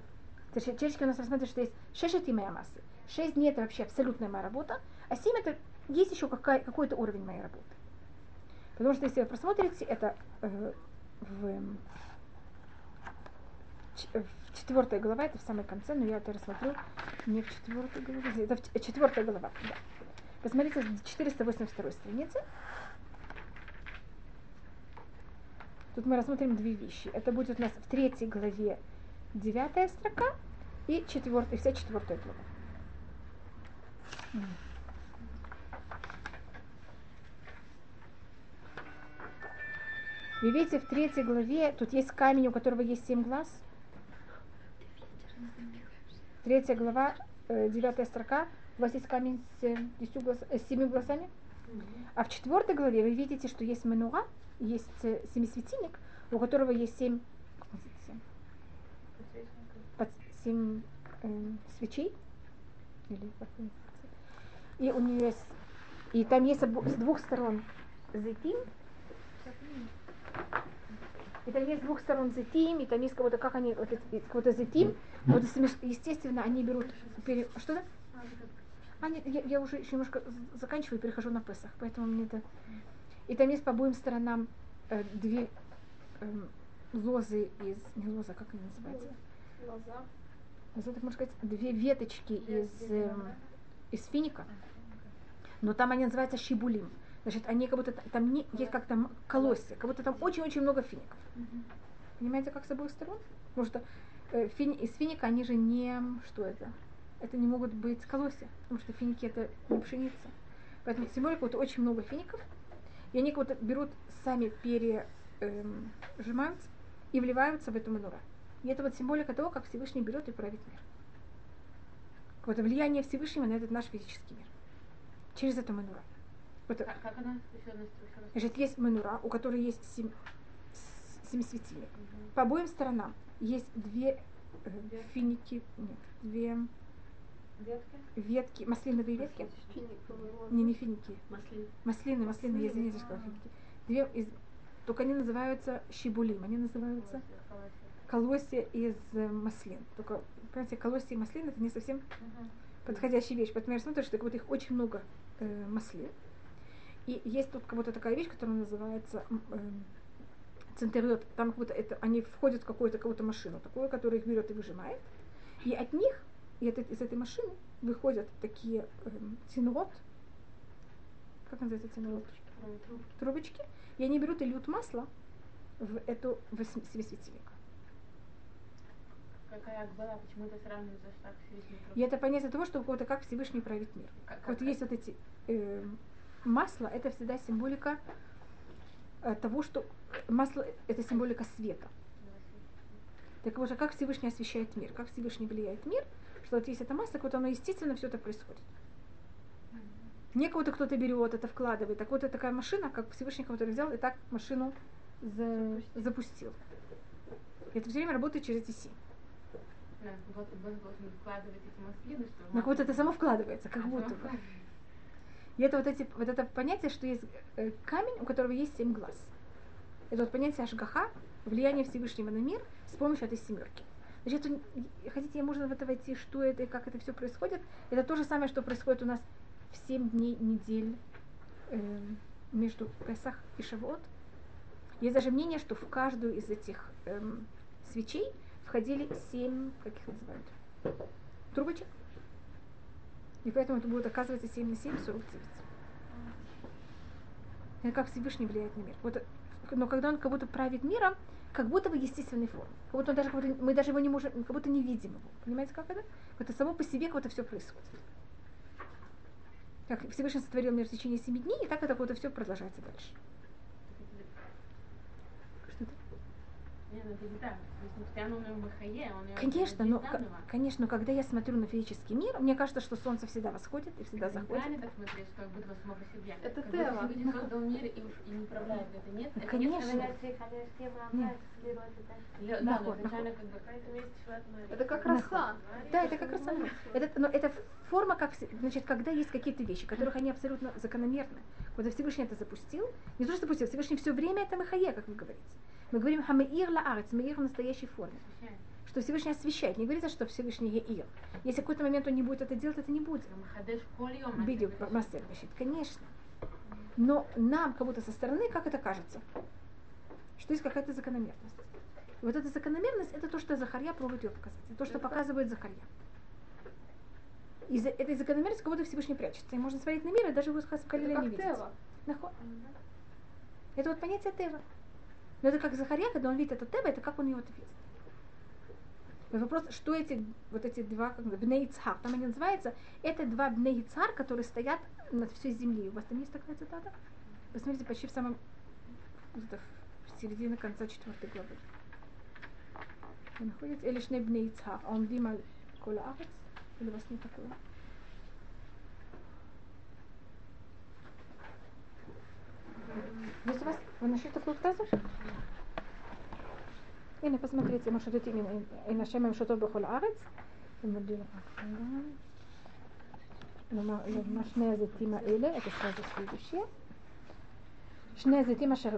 То есть Чешки у нас рассматривают, что есть шесть моя массы. Шесть дней это вообще абсолютная моя работа, а семь это есть еще какая- какой-то уровень моей работы. Потому что если вы просмотрите, это э, в, ч- в четвертой глава, это в самом конце, но я это рассмотрю не в четвертой главе, это в четвертая глава, да. Посмотрите, с 482 страницы. Тут мы рассмотрим две вещи. Это будет у нас в третьей главе девятая строка и четвертая, вся четвертая глава. Вы видите, в третьей главе тут есть камень, у которого есть семь глаз. Третья глава, э, девятая строка. У вас есть камень с, глаз- э, с семью глазами. А в четвертой главе вы видите, что есть мануа, есть э, семисветильник, у которого есть семь? Под- семь э, свечей. Или? И у нее есть, и там есть с двух сторон зайтим, и там есть с двух сторон зетим, и там есть кого-то, как они, вот какой-то зетим, вот естественно, они берут, пере- что да? А, нет, я, я уже еще немножко заканчиваю и перехожу на Песах, поэтому мне это... И там есть по обоим сторонам э, две эм, лозы из, не лоза, как они называются? Лоза. Лоза, так можно сказать, две веточки из, эм, из финика. Но там они называются шибулим. Значит, они как будто, та- там не, есть как там колосья, как будто там очень-очень много фиников. Понимаете, как с обоих сторон? Потому что э, фини- из финика они же не, что это? Это не могут быть колосья, потому что финики это не пшеница. Поэтому символика вот очень много фиников, и они как будто берут сами пережимаются и вливаются в эту манура. И это вот символика того, как Всевышний берет и правит мир. Вот влияние Всевышнего на этот наш физический мир. Через эту манура. Вот, Как, как она? Раз. значит, есть манура, у которой есть семь, семь светильник. По обоим сторонам есть две э, финики, нет, две Ветки? ветки, маслиновые ветки. Лозы. Не, не финики. Маслин. Маслины, маслины, я извините, что финики. Две из... Только они называются щибулим, они называются колосья из э, маслин. Только, понимаете, колосья и маслин это не совсем подходящая вещь. Поэтому я смотрю, что как будто их очень много э, маслин. И есть тут как будто такая вещь, которая называется м, эм, центриот. Там как будто это, они входят в какую-то какую-то машину, такую, которая их берет и выжимает. И от них, и от, из этой машины выходят такие эм, тинрот, как называется тинрот? Трубочки. И они берут и льют масло в эту восьми- светильник. Какая Акбала, почему это сравнивается с так Всевышним И это понятие того, что вот как Всевышний правит мир. Как- Вот как- есть вот эти э, масла, это всегда символика э, того, что масло это символика света. Так вот, как Всевышний освещает мир, как Всевышний влияет мир, что вот есть это масло, так вот оно естественно все это происходит. Не кого-то кто-то берет, это вкладывает. Так вот, это такая машина, как Всевышний кого-то взял и так машину за- запустил. И это все время работает через семь. Да, вот Бог должен вкладывать эти маслины. Ну, как будто это само вкладывается, как А, будто бы. И это вот, эти, вот это понятие, что есть э, камень, у которого есть семь глаз. Это вот понятие ашгаха, влияние Всевышнего на мир с помощью этой семерки. Значит, хотите, можно в это войти, что это и как это все происходит? Это то же самое, что происходит у нас в семь дней недель э, между Песах и Шавуот. Есть даже мнение, что в каждую из этих эм, свечей входили семь, как их называют, трубочек. И поэтому это будет оказывается 7 на 7, 49. Это как Всевышний влияет на мир. Вот, но когда он как будто правит миром, как будто в естественной форме. Как будто он даже, как будто- мы даже его не можем, как будто не видим его. Понимаете, как это? Это само по себе как это все происходит. Как Всевышний сотворил мир в течение семи дней, и так это вот все продолжается дальше. Что ну его Конечно, но, конечно, но когда я смотрю на физический мир, мне кажется, что солнце всегда восходит и всегда Это заходит. неправильно так смотреть, что как будто бы само по себе. Это как и, и не это. Нет, это конечно. нет Да, как бы... Это как роса. Да, это как раз оно. Это, но это форма, как, значит, когда есть какие-то вещи, которых они абсолютно закономерны. Вот Всевышний это запустил. Не то, что запустил, Всевышний все время это махае, как вы говорите. Мы говорим хамеир лаарец, меир в настоящей форме. Что Всевышний освещает. Не говорится, что Всевышний еир. Если в какой-то момент он не будет это делать, это не будет. Видео мастер пишет, конечно. Но нам, как будто со стороны, как это кажется? Что есть какая-то закономерность. И вот эта закономерность, это то, что Захарья пробует ее показать. Это то, что показывает Захарья. Из этой закономерности кого-то Всевышний прячется. И можно смотреть на мир, и даже его Это не видеть. Это вот понятие Тева. Но это как Захарья, когда он видит это Тева, это как он его видит. Вопрос, что эти, вот эти два, как бы, бней Ицхар, там они называются, это два бней Ицхар, которые стоят над всей землей. У вас там есть такая цитата? Посмотрите, почти в самом, где-то в середине конца четвертой главы. Вы находите? Или шней бней Ицхар, он дима кола арец? Или у вас не такое? Есть у вас? Вы нашли такую фразу? הנה, посмотрите, מה שותים עם השם הם שותות בכל הארץ. ומודיע לך. כלומר, מה שני הזיתים האלה, את הפרזה следующая. שני הזיתים אשר אה,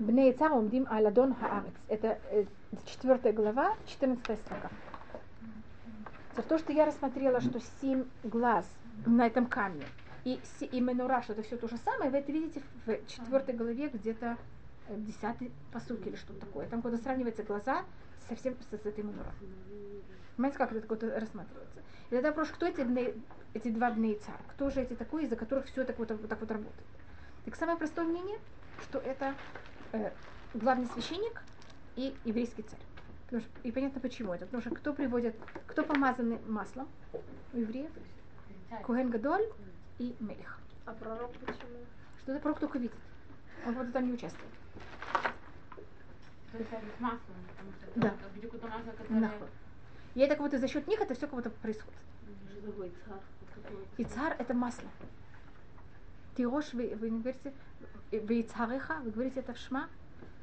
בני יצר עומדים על אדון הארץ. Это э, четвертая глава, 14 строка. За то, что я рассмотрела, что семь глаз на этом камне и, и менура, что это все то же самое, вы это видите в четвертой главе где-то э, десятый посук или что-то такое. Там куда сравниваются глаза совсем с, с этой минорой. Понимаете, как это куда рассматривается? И тогда вопрос, кто эти, бней- эти два бней царь? Кто же эти такие, из-за которых все так вот, вот так вот работает? Так самое простое мнение, что это э, главный священник и еврейский царь. Потому что, и понятно почему это. Потому что кто приводит, кто помазанный маслом у евреев? Куген Гадоль и Мелих. А пророк почему? Что это пророк только видит. Он вот там не участвует. То есть с маслом, потому что Да. это масло, которое... И это как будто за счет них это все как будто происходит. И царь это масло. Тирош, вы, вы не говорите, вы цареха, вы говорите это в шма.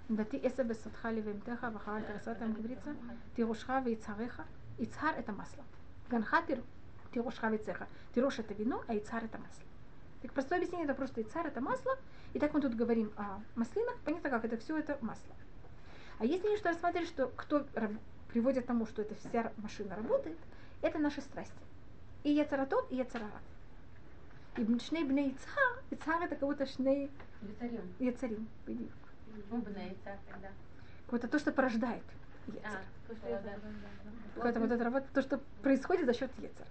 Дати эса бесотха левемтеха, вахараль тараса, там говорится. Тирошха и цареха. И царь это масло. Ганха тир- тирошха и цеха. Тирош это вино, а и царь это масло. Так простое объяснение, это просто и царь это масло. И так мы тут говорим о маслинах, понятно как, это все это масло. А если не что рассмотреть, что кто приводит к тому, что эта вся машина работает, это наши страсти. И яцаратов, и яцарарат. И шней бней цар, и цар это как будто шней. Ну, царь тогда. Как будто то, что порождает А, яцар. то, что я, да. Какая-то вот эта работа, то, что происходит за счет яцар.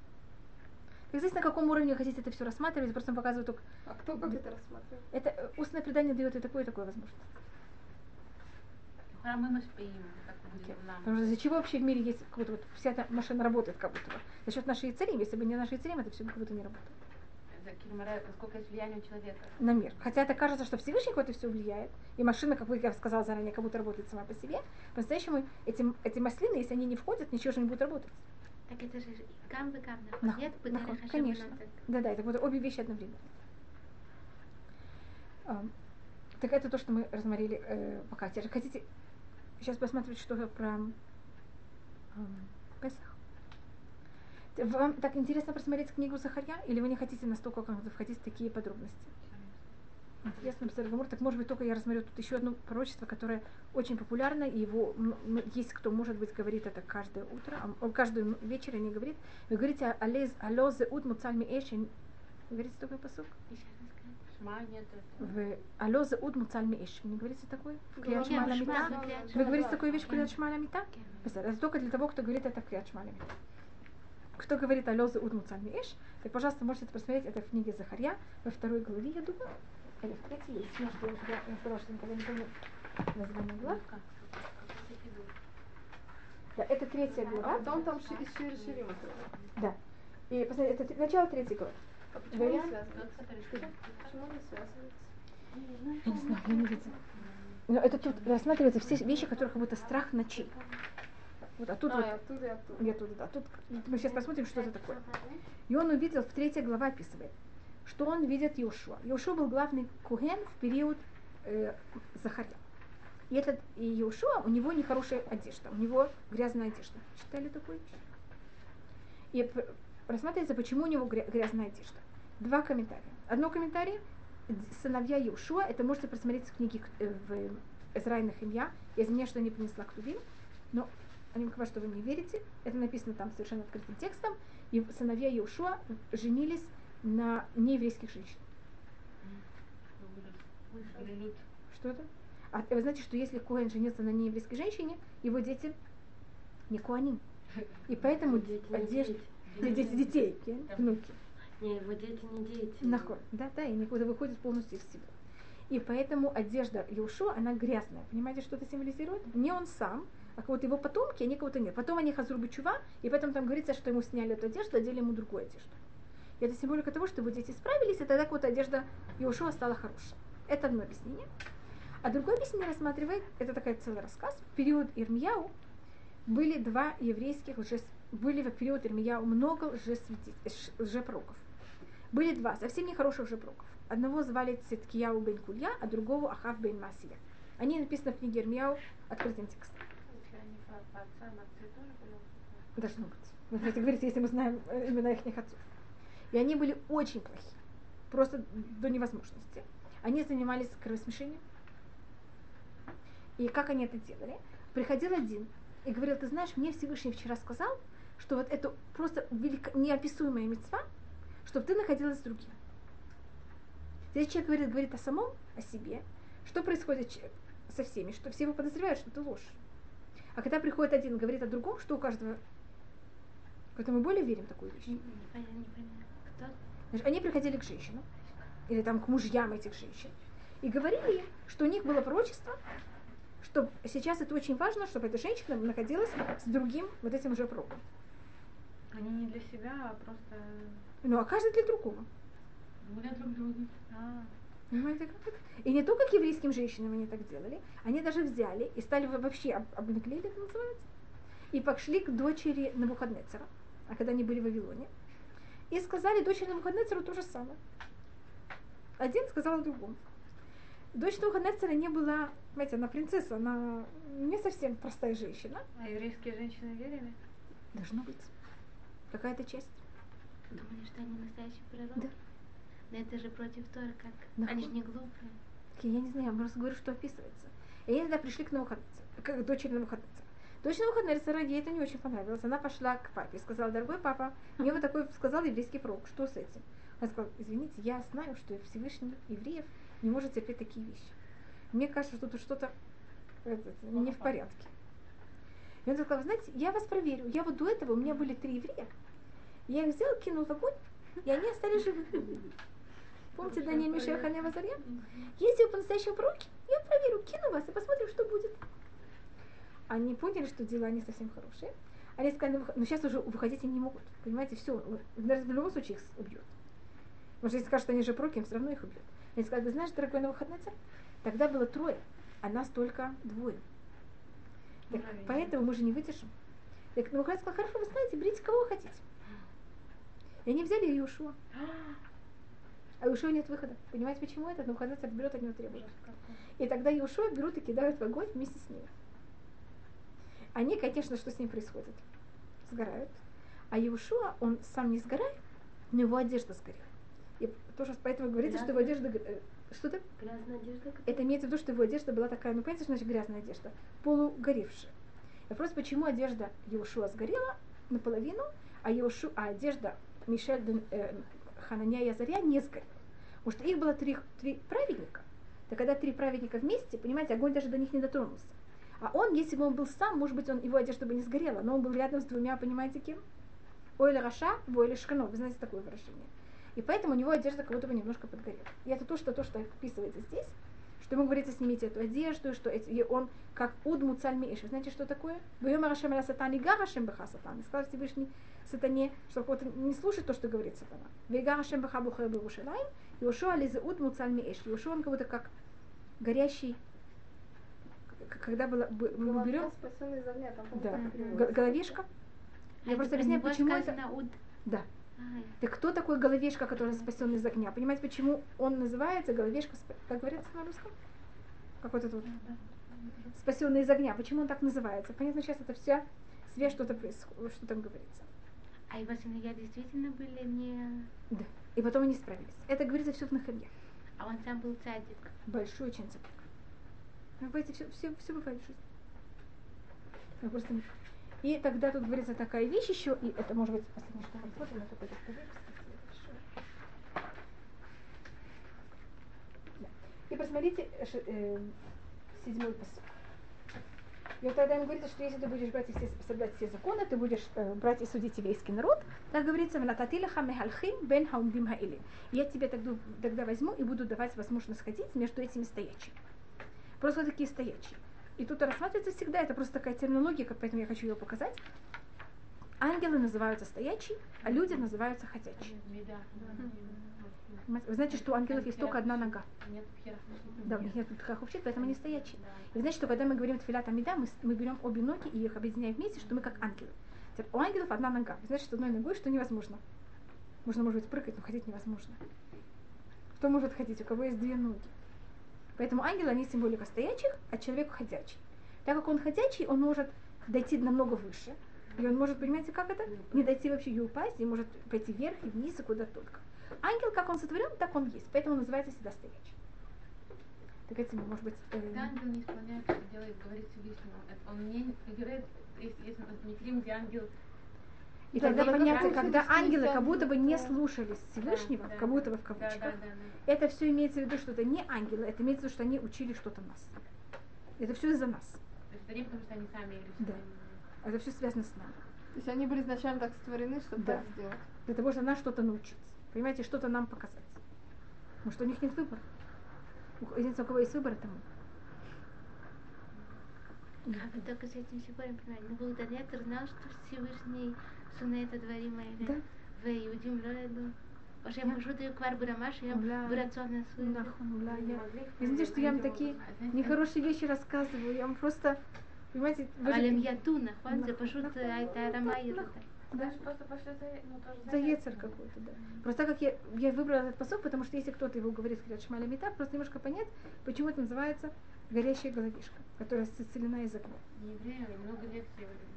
Здесь на каком уровне вы хотите это все рассматривать, я просто показываю только... А кто как это рассматривает? Это устное предание дает и такое, и такое возможность. Храмы мы спим, как нам. Потому что из-за чего вообще в мире есть как будто вот вся эта машина работает как будто бы. За счет нашей яцарим, если бы не наши яцарим, это все как будто не работает. За Кирмара, насколько есть влияние у человека. на мир. Хотя это кажется, что Всевышний какой-то все влияет, и машина, как вы я сказала заранее, как будто работает сама по себе. По-настоящему эти, эти маслины, если они не входят, ничего же не будет работать. Так это же гам и гам пытали нахуй, Хашем конечно. Да-да, это будут обе вещи одновременно. Так это то, что мы рассмотрели э, пока. Теперь хотите сейчас посмотреть, что про ам, Песах? Вам так интересно просмотреть книгу Захарья, или вы не хотите настолько как бы входить в такие подробности? Интересно, Псаргамур. Так может быть только я рассмотрю тут еще одно пророчество, которое очень популярно, и его есть кто, может быть, говорит это каждое утро, а, каждую вечер они говорит. Вы говорите «Алез, алозе ут муцальми эши». Вы говорите такой посук? В алозе ут муцальми. Вы не говорите такой? Нет, Шма Вы говорите такую вещь в Крият Шма. Это только для того, кто говорит это в Крият Шма. Кто говорит алозе ут муцальми эш, так, пожалуйста, можете это посмотреть. Это в книге Захарья во второй главе, я думаю. Или в третьей, есть, может, я, я, я хорошо никогда не помню название глав. Да, это третья А глава. потом там ши- Шир Ширим. Да. И посмотрите, это начало третьей главы. А почему не Вариант? связывается? Который что? Почему не связывается? Я не знаю, я не видела. Но это тут рассматриваются все вещи, которые как будто страх ночи. Вот, а тут а, вот, и оттуда, и оттуда. я тут, да, тут мы сейчас посмотрим, что это такое. И он увидел, в третьей глава описывает, что он видит Иошуа. Иошуа был главный куген в период э, Захарья. И этот и Иошуа, у него нехорошая одежда, у него грязная одежда. Читали вещь? И рассматривается, почему у него гря- грязная одежда. Два комментария. Одно комментарий, сыновья Иошуа, это можете просмотреть в книге э, в Израильных имя. Я извиняюсь, что не принесла Ктубим, но они говорят, что вы не верите. Это написано там совершенно открытым текстом. И сыновья Иошуа женились на нееврейских. Галилют. Что это? А вы знаете, что если Коэн женился на нееврейской женщине, его дети не Коаним. И поэтому Дети одежда... дети. Дети детей, внуки. Не, его дети не дети. Нахуй. Да, да, и никуда выходит полностью из себя. И поэтому одежда Иошуа, она грязная. Понимаете, что это символизирует? Не он сам, а вот его потомки, они кого-то нет. Потом они хазру чува, и поэтому там говорится, что ему сняли эту одежду, одели ему другую одежду. И это символика того, что его дети справились, и тогда вот одежда Иошуа стала хорошей. Это одно объяснение. А другое объяснение рассматривает, это такой целый рассказ, в период Ирмияу были два еврейских лжес... были в период Ирмияу много лжепророков. Были два, совсем нехороших лжепророков. Одного звали Циткияу бен Кулья, а другого Ахав бен Масия. Они написаны в книге Ирмияу открытым текстом. Должно быть. Вы хотите говорить, если мы знаем э, имена их отцов. И они были очень плохи. Просто до невозможности. Они занимались кровосмешением. И как они это делали? Приходил один и говорил, ты знаешь, мне Всевышний вчера сказал, что вот это просто велико... неописуемая мецва, чтобы ты находилась с другим. Здесь человек говорит, говорит о самом, о себе. Что происходит со всеми, что все его подозревают, что это ложь. А когда приходит один и говорит о другом, что у каждого... Поэтому мы более верим в такую вещь. Не поняла, не поняла. Кто? Значит, они приходили к женщинам, или там к мужьям этих женщин, и говорили им, что у них было пророчество, что сейчас это очень важно, чтобы эта женщина находилась с другим вот этим же пророком. Они не для себя, а просто Ну, а каждый для другого. для друг друга. А, Понимаете, как это? И не только к еврейским женщинам они так делали, они даже взяли и стали во- вообще об- это называется, и пошли к дочери Навуходнецера, а когда они были в Вавилоне, и сказали дочери Навуходнецеру то же самое. Один сказал другому. Дочь Навуходнецера не была, знаете, она принцесса, она не совсем простая женщина. а еврейские женщины верили? Должно быть. Какая-то часть. Думали, что они настоящие пророки? Да. Но это же против Тора, как? Да. Они же не глупые. Я не знаю, я просто говорю, что описывается. И они тогда пришли к Навуходнецеру, к дочери Навуходнецера. Дочь Навуходнецера, ей это не очень понравилось. Она пошла к папе и сказала, дорогой папа, мне вот такой сказал еврейский пророк, что с этим? Он сказал, извините, я знаю, что Всевышний евреев не может терпеть такие вещи. Мне кажется, что тут что-то не в порядке. И он сказал, знаете, я вас проверю. Я вот до этого, у меня были три еврея. Я их взял, кинул в огонь, и они остались живы. Помните Даниэль Мишель Ханя Вазарьян? Если вы по-настоящему пророки, я проверю, кину вас и посмотрим, что будет. Они поняли, что дела не совсем хорошие. Они сказали, «Ну, ну сейчас уже выходить они не могут. Понимаете, все, в любом случае их убьют. Потому что если скажут, что они же пророки, им все равно их убьют. Они сказали, знаешь, дорогой Навуходнецер, тогда было трое, а нас только двое. Так, Правильно. поэтому мы же не выдержим. Так Навуходнецер сказал, хорошо, вы знаете, берите кого вы хотите. И они взяли Иешуа. А у Иешуа нет выхода. Понимаете, почему это? Навуходнецер берет от него требует. И тогда Иешуа берут и кидают в огонь вместе с ним. Они, конечно, что с ним происходит? Сгорают. А Иешуа, он сам не сгорает, но его одежда сгорела. И тоже поэтому говорится, что его одежда... э, Что-то? Грязная одежда. как- Это имеется в виду, что его одежда была такая, ну понимаете, что значит грязная одежда? Полугоревшая. Вопрос, почему одежда Иешуа сгорела наполовину, а, Иешу, а одежда Мишель э, Хананя и Азаря не сгорела. Потому что их было три, три праведника. Так когда три праведника вместе, понимаете, огонь даже до них не дотронулся. А он, если бы он был сам, может быть, он, его одежда бы не сгорела, но он был рядом с двумя, понимаете, кем? Ойля Раша, Ойля Шкано. Вы знаете такое выражение. И поэтому у него одежда будто бы немножко подгорела. И это то, что, то, что описывается здесь, что ему говорится, снимите эту одежду, что эти- и он как уд муцаль мииш. Вы знаете, что такое? Бьем Рашем ля сатани гарашем бха сатан. И сказал Всевышний сатане, что вот не слушай то, что говорит сатана. Вегарашем бха бухэ барушалайм, Иошуа лизе уд муцаль мииш. Иошуа он как будто как горящий, когда было, б- мы Голова берем спасенный из огня, там, да, головешка. А Я просто объясняю, почему это... уд. Да. А, Так кто такой головешка, который спасен из огня? Понимаете, почему он называется головешка, как говорится на русском? Как вот это вот. Спасенный из огня. Почему он так называется? Понятно, сейчас это вся связь, что-то происходит, что там говорится. а его сыновья действительно были не... Да. И потом они справились. Это говорится все в Нахамье. А он сам был цадик. Большой очень цадик. Вы понимаете, все, все, все бывает в жизни. Просто... И тогда тут говорится такая вещь еще, и это может быть последнее, что мы рассмотрим, это будет. И посмотрите э, седьмой посыл. И вот тогда им говорится, что если ты будешь брать все, соблюдать все законы, ты будешь э, брать и судить еврейский народ, так говорится, «Ванататилаха мехалхим бен хаумбим хаили». Я тебе тогда, тогда возьму и буду давать возможность ходить между этими стоячими. Просто такие стоячие. И тут рассматривается всегда, это просто такая терминология, как- поэтому я хочу ее показать. Ангелы называются стоячие, а люди называются ходячие. Вы знаете, что у ангелов есть только одна нога. Да, у них нет хаховщит, поэтому они стоячие. И знаете, что когда мы говорим тфилат амида, мы, мы берем обе ноги и их объединяем вместе, что мы как ангелы. У ангелов одна нога. Вы знаете, что одной ногой что невозможно. Можно, может быть, прыгать, но ходить невозможно. Кто может ходить? У кого есть две ноги? Поэтому ангелы, они символика стоячих, а человек ходячий. Так как он ходячий, он может дойти намного выше. И он может, понимаете, как это? Не дойти вообще и упасть, и может пойти вверх и вниз, и куда только. Ангел, как он сотворен, так он есть. Поэтому называется всегда стоячий. Так этим, может быть... э, Когда ангел не исполняет, что делает, говорит Всевышнему. Это Он не говорит, если, если он не фильм, где ангел И Да, тогда да, понятно, да, когда да, ангелы как будто бы не слушались Всевышнего, Да, как будто бы в да, да, кавычках, да, да. это все имеется в виду, что это не ангелы, это имеется в виду, что они учили что-то нас. Это все из-за нас. Иерусалим, потому что они сами Иерусалим. Да. Это все связано с нами. То есть они были изначально так сотворены, чтобы Да. так сделать. Для того, чтобы нас что-то научиться. Понимаете, что-то нам показать. Потому что у них нет выбора. У- Единственное, у кого есть выбор, это мы. А вы только с этим спорим, понимаете? Ну, Богданецер знал, что Всевышний сунет הדברים האלה. Да. ויהודים לא ידעו. או שהם פשוט היו כבר ברמה שהם אולי- ברצון עשו את זה. Нахуй, бля, я- Извините, что я вам такие нехорошие вещи рассказываю. Я вам просто, понимаете, вы אבל הם же... ידעו, נכון? זה נכון, פשוט נכון, הייתה נכון, רמה נכון. ירודה. Знаешь, просто пошли за, ну, тоже За Ецер какой-то, да. Просто так как я, я выбрала этот посок, потому что если кто-то его говорит, говорят Шмаля Мита, просто немножко понять, почему это называется горящая головешка, которая сцелена языком. Евреям много лет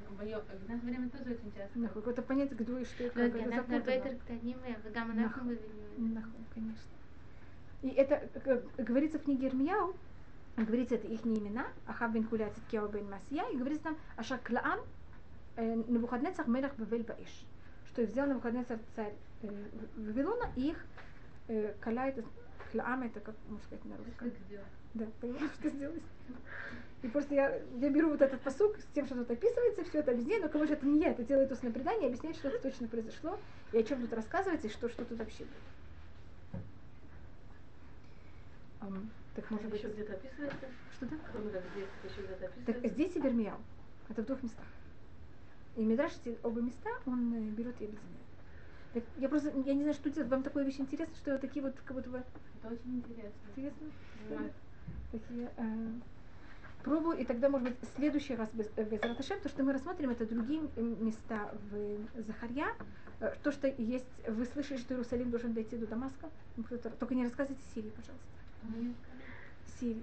ну, боев. В наше время тоже очень часто. Ну, нахуй, какое-то понятие, где и что, и как. Э, это запутано. Э, нахуй, конечно. И это э, как, говорится в книге Ирмияу, говорится это их не имена, Ахав бен Куля, Циткео бен Масия, и говорится там Ашар Клаан, Навуходнецах Мелах Бавель Баиш, что их взял Навуходнецах царь Вавилона, и их э, каляет Клаам это как, можно сказать, на русском. Да, понимаешь, что сделать. И просто я, я беру вот этот посук с тем, что тут описывается, все это объясняю, но кому же это не я, это делает устное предание, объясняет, что это точно произошло, и о чем тут рассказывается, и что, что тут вообще было. Ам, так может быть... еще где-то описывается? Что да? Кроме как здесь, еще где-то Так описывается? здесь и Бермияу. Это в двух местах. И Мидраш эти оба места он э, берет и объединяет. Так я просто, я не знаю, что делать. Вам такое вещь интересно, что вот такие вот, как будто бы, Это очень интересно. интересно? Понимаю. такие э, пробую, и тогда, может быть, в следующий раз без, э, без Раташем, то, что мы рассмотрим, это другие места в Захарья. Э, То, что есть, вы слышали, что Иерусалим должен дойти до Дамаска? Ну, Только не рассказывайте Сирии, пожалуйста. Сирии.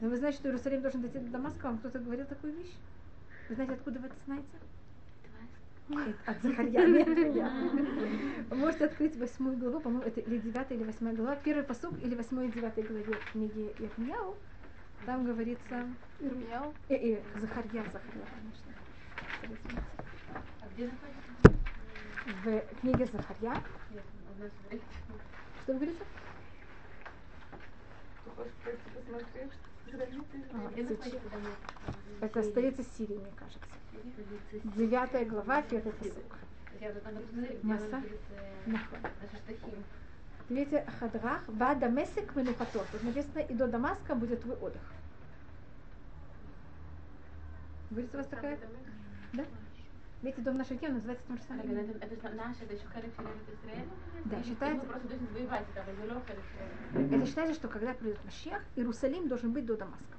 Но вы знаете, что Иерусалим должен дойти до Дамаска? Вам кто-то говорил такую вещь? Вы знаете, откуда вы это знаете? От (laughs) Захарья, нет можете открыть восьмую главу, по-моему, это или девятая, или восьмая глава. Первый посуг или восьмой и девятой главе книги Ирмияу. Там говорится... Ирмияу. Э, э, Захарья, Захарья, конечно. А где находится? В книге Захарья. Что вы говорите? А, Дамаск? Это столица Сирии, мне кажется. Девятая глава, первый посуг. Я вот надо посмотреть, где Масса? Видите, Хадрах, Ва Дамесек Менухатор. Тут написано, и до Дамаска будет твой отдых. Говорится у вас такая? Да? Видите, дом нашей темы называется тем же самым. это, это это еще Исраэль? Да, считается- просто воевать. Это считается, что когда придет Машех, Иерусалим должен быть до Дамаска.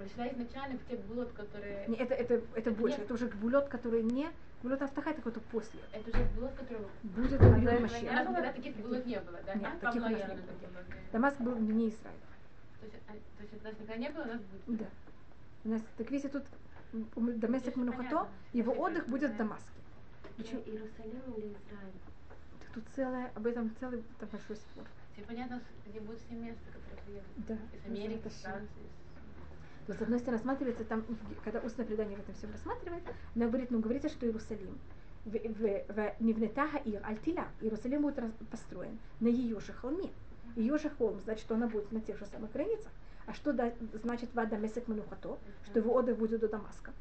А пришла изначально те булот, которые... Не, это, это, это больше, Нет. это уже гвулет, который не... Гвулет Автаха, это какой-то после. Это уже булот, которые... Будет. У нас тогда таких булот не было, да? Нет, Нам таких у нас не было. Дамаск был вне Израиля. То есть, а, то есть у нас никогда не было, у нас будет. Да. У нас, так видите, тут Здесь Манухато, его Если отдых будет в Израиль. Дамаске. Почему? Иерусалим или Израиль? Так Тут целое, об этом целый там большой спор. Все понятно, где будут все места, которые приедут. Да. Из Америки. Франции. То, с одной стороны, рассматривается там, когда устное предание в этом всем рассматривает, она говорит, ну, говорится, что Иерусалим. В, в, в Невнетага Ир Альтиля. Иерусалим будет построен на ее же холме. Ее же холм, значит, что она будет на тех же самых границах. А что да- значит Вада Месек Манухато? Что его отдых будет до Дамаска.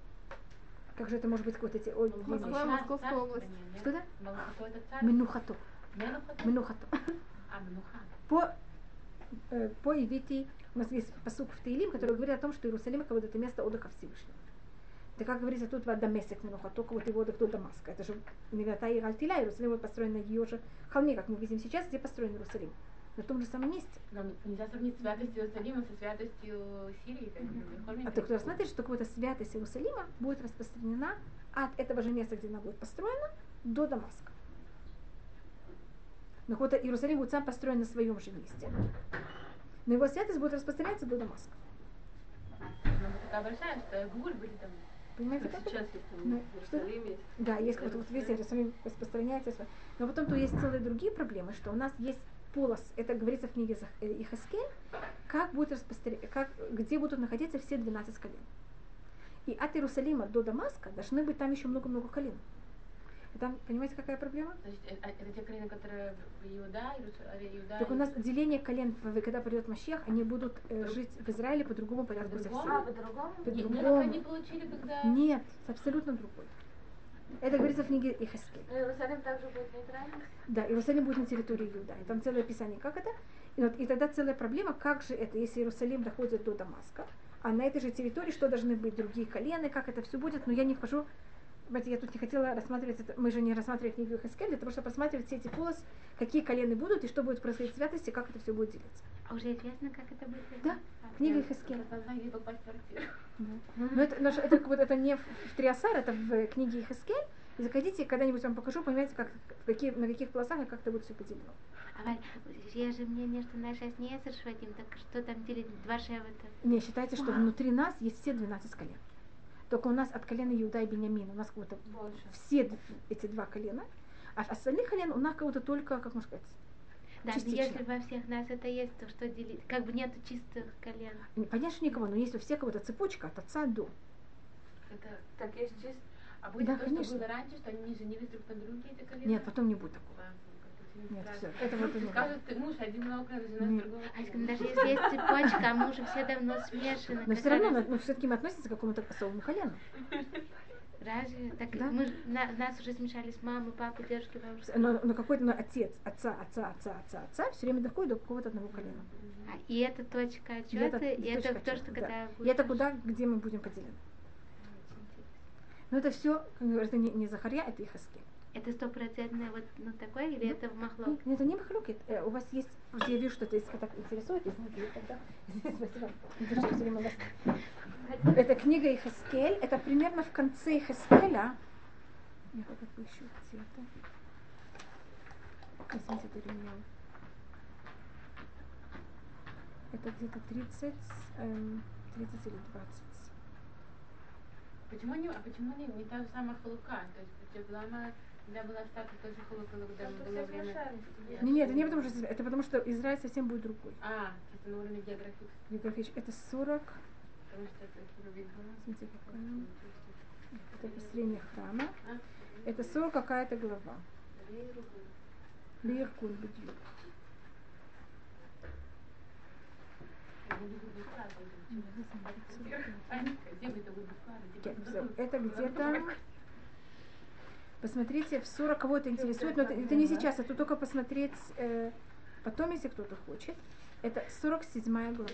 Как же это может быть какой-то... те- ой, Московская область. Что да? Менухото? Менухато. А, Менуха. По, по ивите у нас есть посук в Таилим, который говорит о том, что Иерусалим как вот это место отдыха Всевышнего. Так как говорится тут в Адамесек Менуха, только вот его отдых до Дамаска. Это же Невята и Альтиля, Иерусалим вот построен на ее же холме, как мы видим сейчас, где построен Иерусалим. На том же самом месте. Но нельзя сравнить святость Иерусалима со святостью Сирии. Как А ты кто рассматривает, что какая-то святость Иерусалима будет распространена от этого же места, где она будет построена, до Дамаска. Вот Иерусалим будет сам построен на своем же месте. Но его святость будет распространяться до Дамаска. Обращаем, что Гуль были там. Понимаете, Как это? сейчас, если Ну. Да, есть вот, вот видите, Иерусалим распространяется. Но потом тут есть целые другие проблемы, что у нас есть полос, это говорится в книге э, Ихаскель, как будет распространя- как, где будут находиться все 12 колен. И от Иерусалима до Дамаска должны быть там еще много-много колен. И там, понимаете, какая проблема? Значит, э, а это те колены, которые в Иуда, Иерусалим, Иуда. Так у нас деление колен, когда придет Машех, они будут э, жить в Израиле по другому порядку По-другому? А, по-другому? По Не- не как другому. они получили, когда... Нет, абсолютно другой. Это говорится в книге Ихаскель. Но Иерусалим также будет нейтральным? Да, Иерусалим будет на территории Иуда. И там целое описание, как это. И, вот, и тогда целая проблема, как же это, если Иерусалим доходит до Дамаска, а на этой же территории что должны быть другие колены, как это все будет, но я не вхожу я тут не хотела рассматривать это, мы же не рассматривали книгу Хескель, для того, чтобы рассматривать все эти полосы, какие колены будут и что будет происходить в святости, как это все будет делиться. А уже известно, как это будет? Да. Книга Хескель. Квартиру. Но это, но это, вот это не в в Триасар, это в книге Хескель. И заходите, когда-нибудь вам покажу, понимаете, как, какие, на каких полосах и как это будет все поделено. А Валь, есть же мнение, что наша не Шватим, так что там делить два шевета? Не, считайте, что внутри нас есть все 12 колен. Только у нас от колена Иуда и Бениамина, у нас как будто Больше. все эти два колена, а остальных колен у нас как будто только, как можно сказать, Да, но Частично. если во всех нас это есть, то что делить? Как бы нету чистых колен. что никого, но есть у всех кого-то цепочка от отца до. Это... Так есть чисто. А будет Да, то, конечно. что было раньше, что они не женились друг на друге, эти колена? Нет, потом не будет такого. А, ну, как-то очень Нет, все, это вот Ты не скажут, ты муж один на окна, жена другого. А если даже если (laughs) есть цепочка, а мы уже все давно смешаны. Но все равно, ну, все-таки мы относимся к какому-то особому колену. Разве? Так Да. мы, на- нас уже смешались мамы, папы, дедушки, бабушки. Но, но какой-то но отец, отца, отца, отца, отца, отца, все время доходит до какого-то одного колена. А, и это точка И отчета, и это, точка то, отчета, что да. когда И будет это куда, где мы будем поделены. Но это все, это не, не Захарья, это Ихаскель. Это стопроцентное вот ну, такое, или Ну, это в махлок? Нет, это не махлюк, это, э, у вас есть, я вижу, что это если так интересует, если не тогда, (laughs) спасибо, вас. Это книга Ихаскель, это примерно в конце Ихаскеля, я как поищу где-то, возьмите это ремня. Это где-то 30, эм, 30 или 20. Почему не, а почему не, не та же самая халука? То есть у тебя была, когда была статус тоже халука, когда что было время... смешались. Не, нет, это не потому что, это потому что Израиль совсем будет другой. А, это на уровне географии, Географич- Это 40, потому что это видно. смотрите, какая, это построение храма. А? Это 40 какая-то глава. Было вкладывать? Это где-то... Посмотрите, в 40 кого это интересует, но это, это не сейчас, это только посмотреть э, потом, если кто-то хочет. Это 47 глава.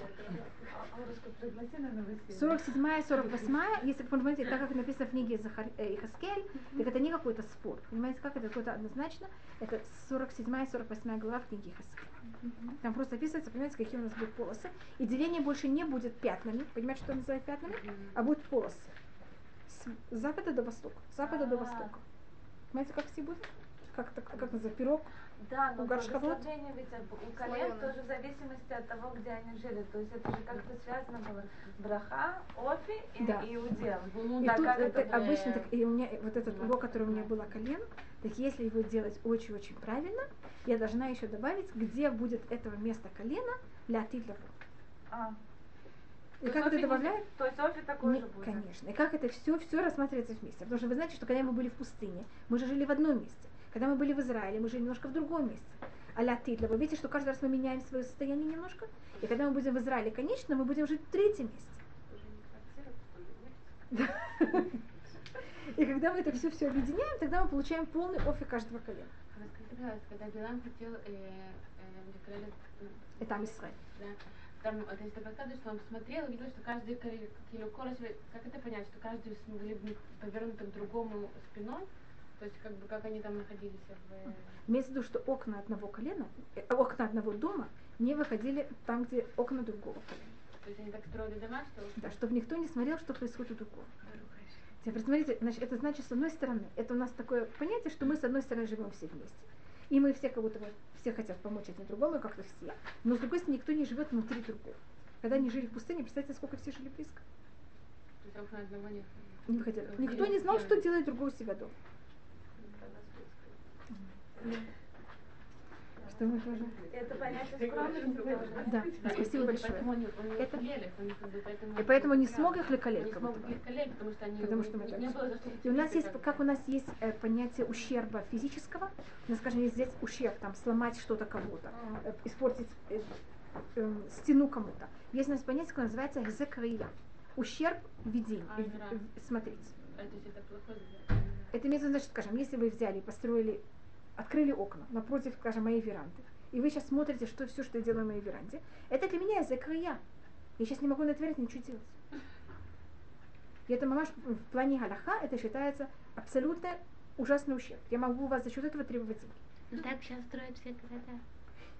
47 48 если понимаете, так как написано в книге Захар... э, Ихаскель, так это не какой-то спор. Понимаете, как это какое-то однозначно? Это 47 48 глава в книге Ихаскель. Там просто описывается, понимаете, какие у нас будут полосы. И деление больше не будет пятнами. Понимаете, что называют пятнами? А будут полосы. С запада до востока. С запада до А. востока. Понимаете, как все будет? Как, так, как называется, пирог? Да, но благословение ведь у колен тоже в зависимости от того, где они жили. То есть это же как-то связано было. Браха, Офи и, Да. и удел. И Да, тут это это обычно так, и у меня вот этот урок, который у меня был о колен, так если его делать очень-очень правильно, я должна еще добавить, где будет этого места колена для для А. И То как это добавляет? То есть Офи такой Не- же будет. конечно. И как это все, все рассматривается вместе. Потому что вы знаете, что когда мы были в пустыне, мы же жили в одном месте. Когда мы были в Израиле, мы жили немножко в другом месте. А-ля Титла. Вы видите, что каждый раз мы меняем свое состояние немножко? И когда мы будем в Израиле, конечно, мы будем жить в третьем месте. (laughs) И когда мы это все все объединяем, тогда мы получаем полный офи каждого колена. Расскажи, пожалуйста, когда Билан хотел, э, э, Это там Израиль. да, там, то есть рассказываешь, что он смотрел, видел, что каждый кило как это понять, что каждый смогли бы повернуты к другому спиной, то есть как бы как они там находились в... Имеется в виду, что окна одного колена, э, окна одного дома не выходили там, где окна другого колена. То есть они так строили дома, что... Да, чтобы никто не смотрел, что происходит у другого. Теперь посмотрите, значит, это значит, с одной стороны, это у нас такое понятие, что мы с одной стороны живем все вместе. И мы все как будто бы, все хотят помочь один другому, как-то все. Но с другой стороны, никто не живет внутри другого. Когда они жили в пустыне, представьте, сколько все жили близко. Нет. Не выходили. Никто не знал, что делает другой у себя дома. Что мы тоже? Это понятие. Да, спасибо большое. Не Это-. И поэтому не смог их смогут будто бы. лекалель, потому что они... Потому что мы не, так не И у нас есть, как у нас есть э, понятие ущерба физического, ну, скажем, если взять ущерб, там, сломать что-то кому-то, э, испортить э, э, стену кому-то. Есть у нас понятие, которое называется гзекрия. Ущерб видения, А, да. смотреть. А, то есть это имеется в виду, значит, скажем, если вы взяли, построили, открыли окна напротив, скажем, моей веранды, и вы сейчас смотрите, что все, что я делаю на моей веранде, это для меня закрыя. Я сейчас не могу на веранде ничего делать. И это мамаш в плане галаха, это считается абсолютно ужасный ущерб. Я могу у вас за счет этого требовать деньги. Ну так сейчас строят все города.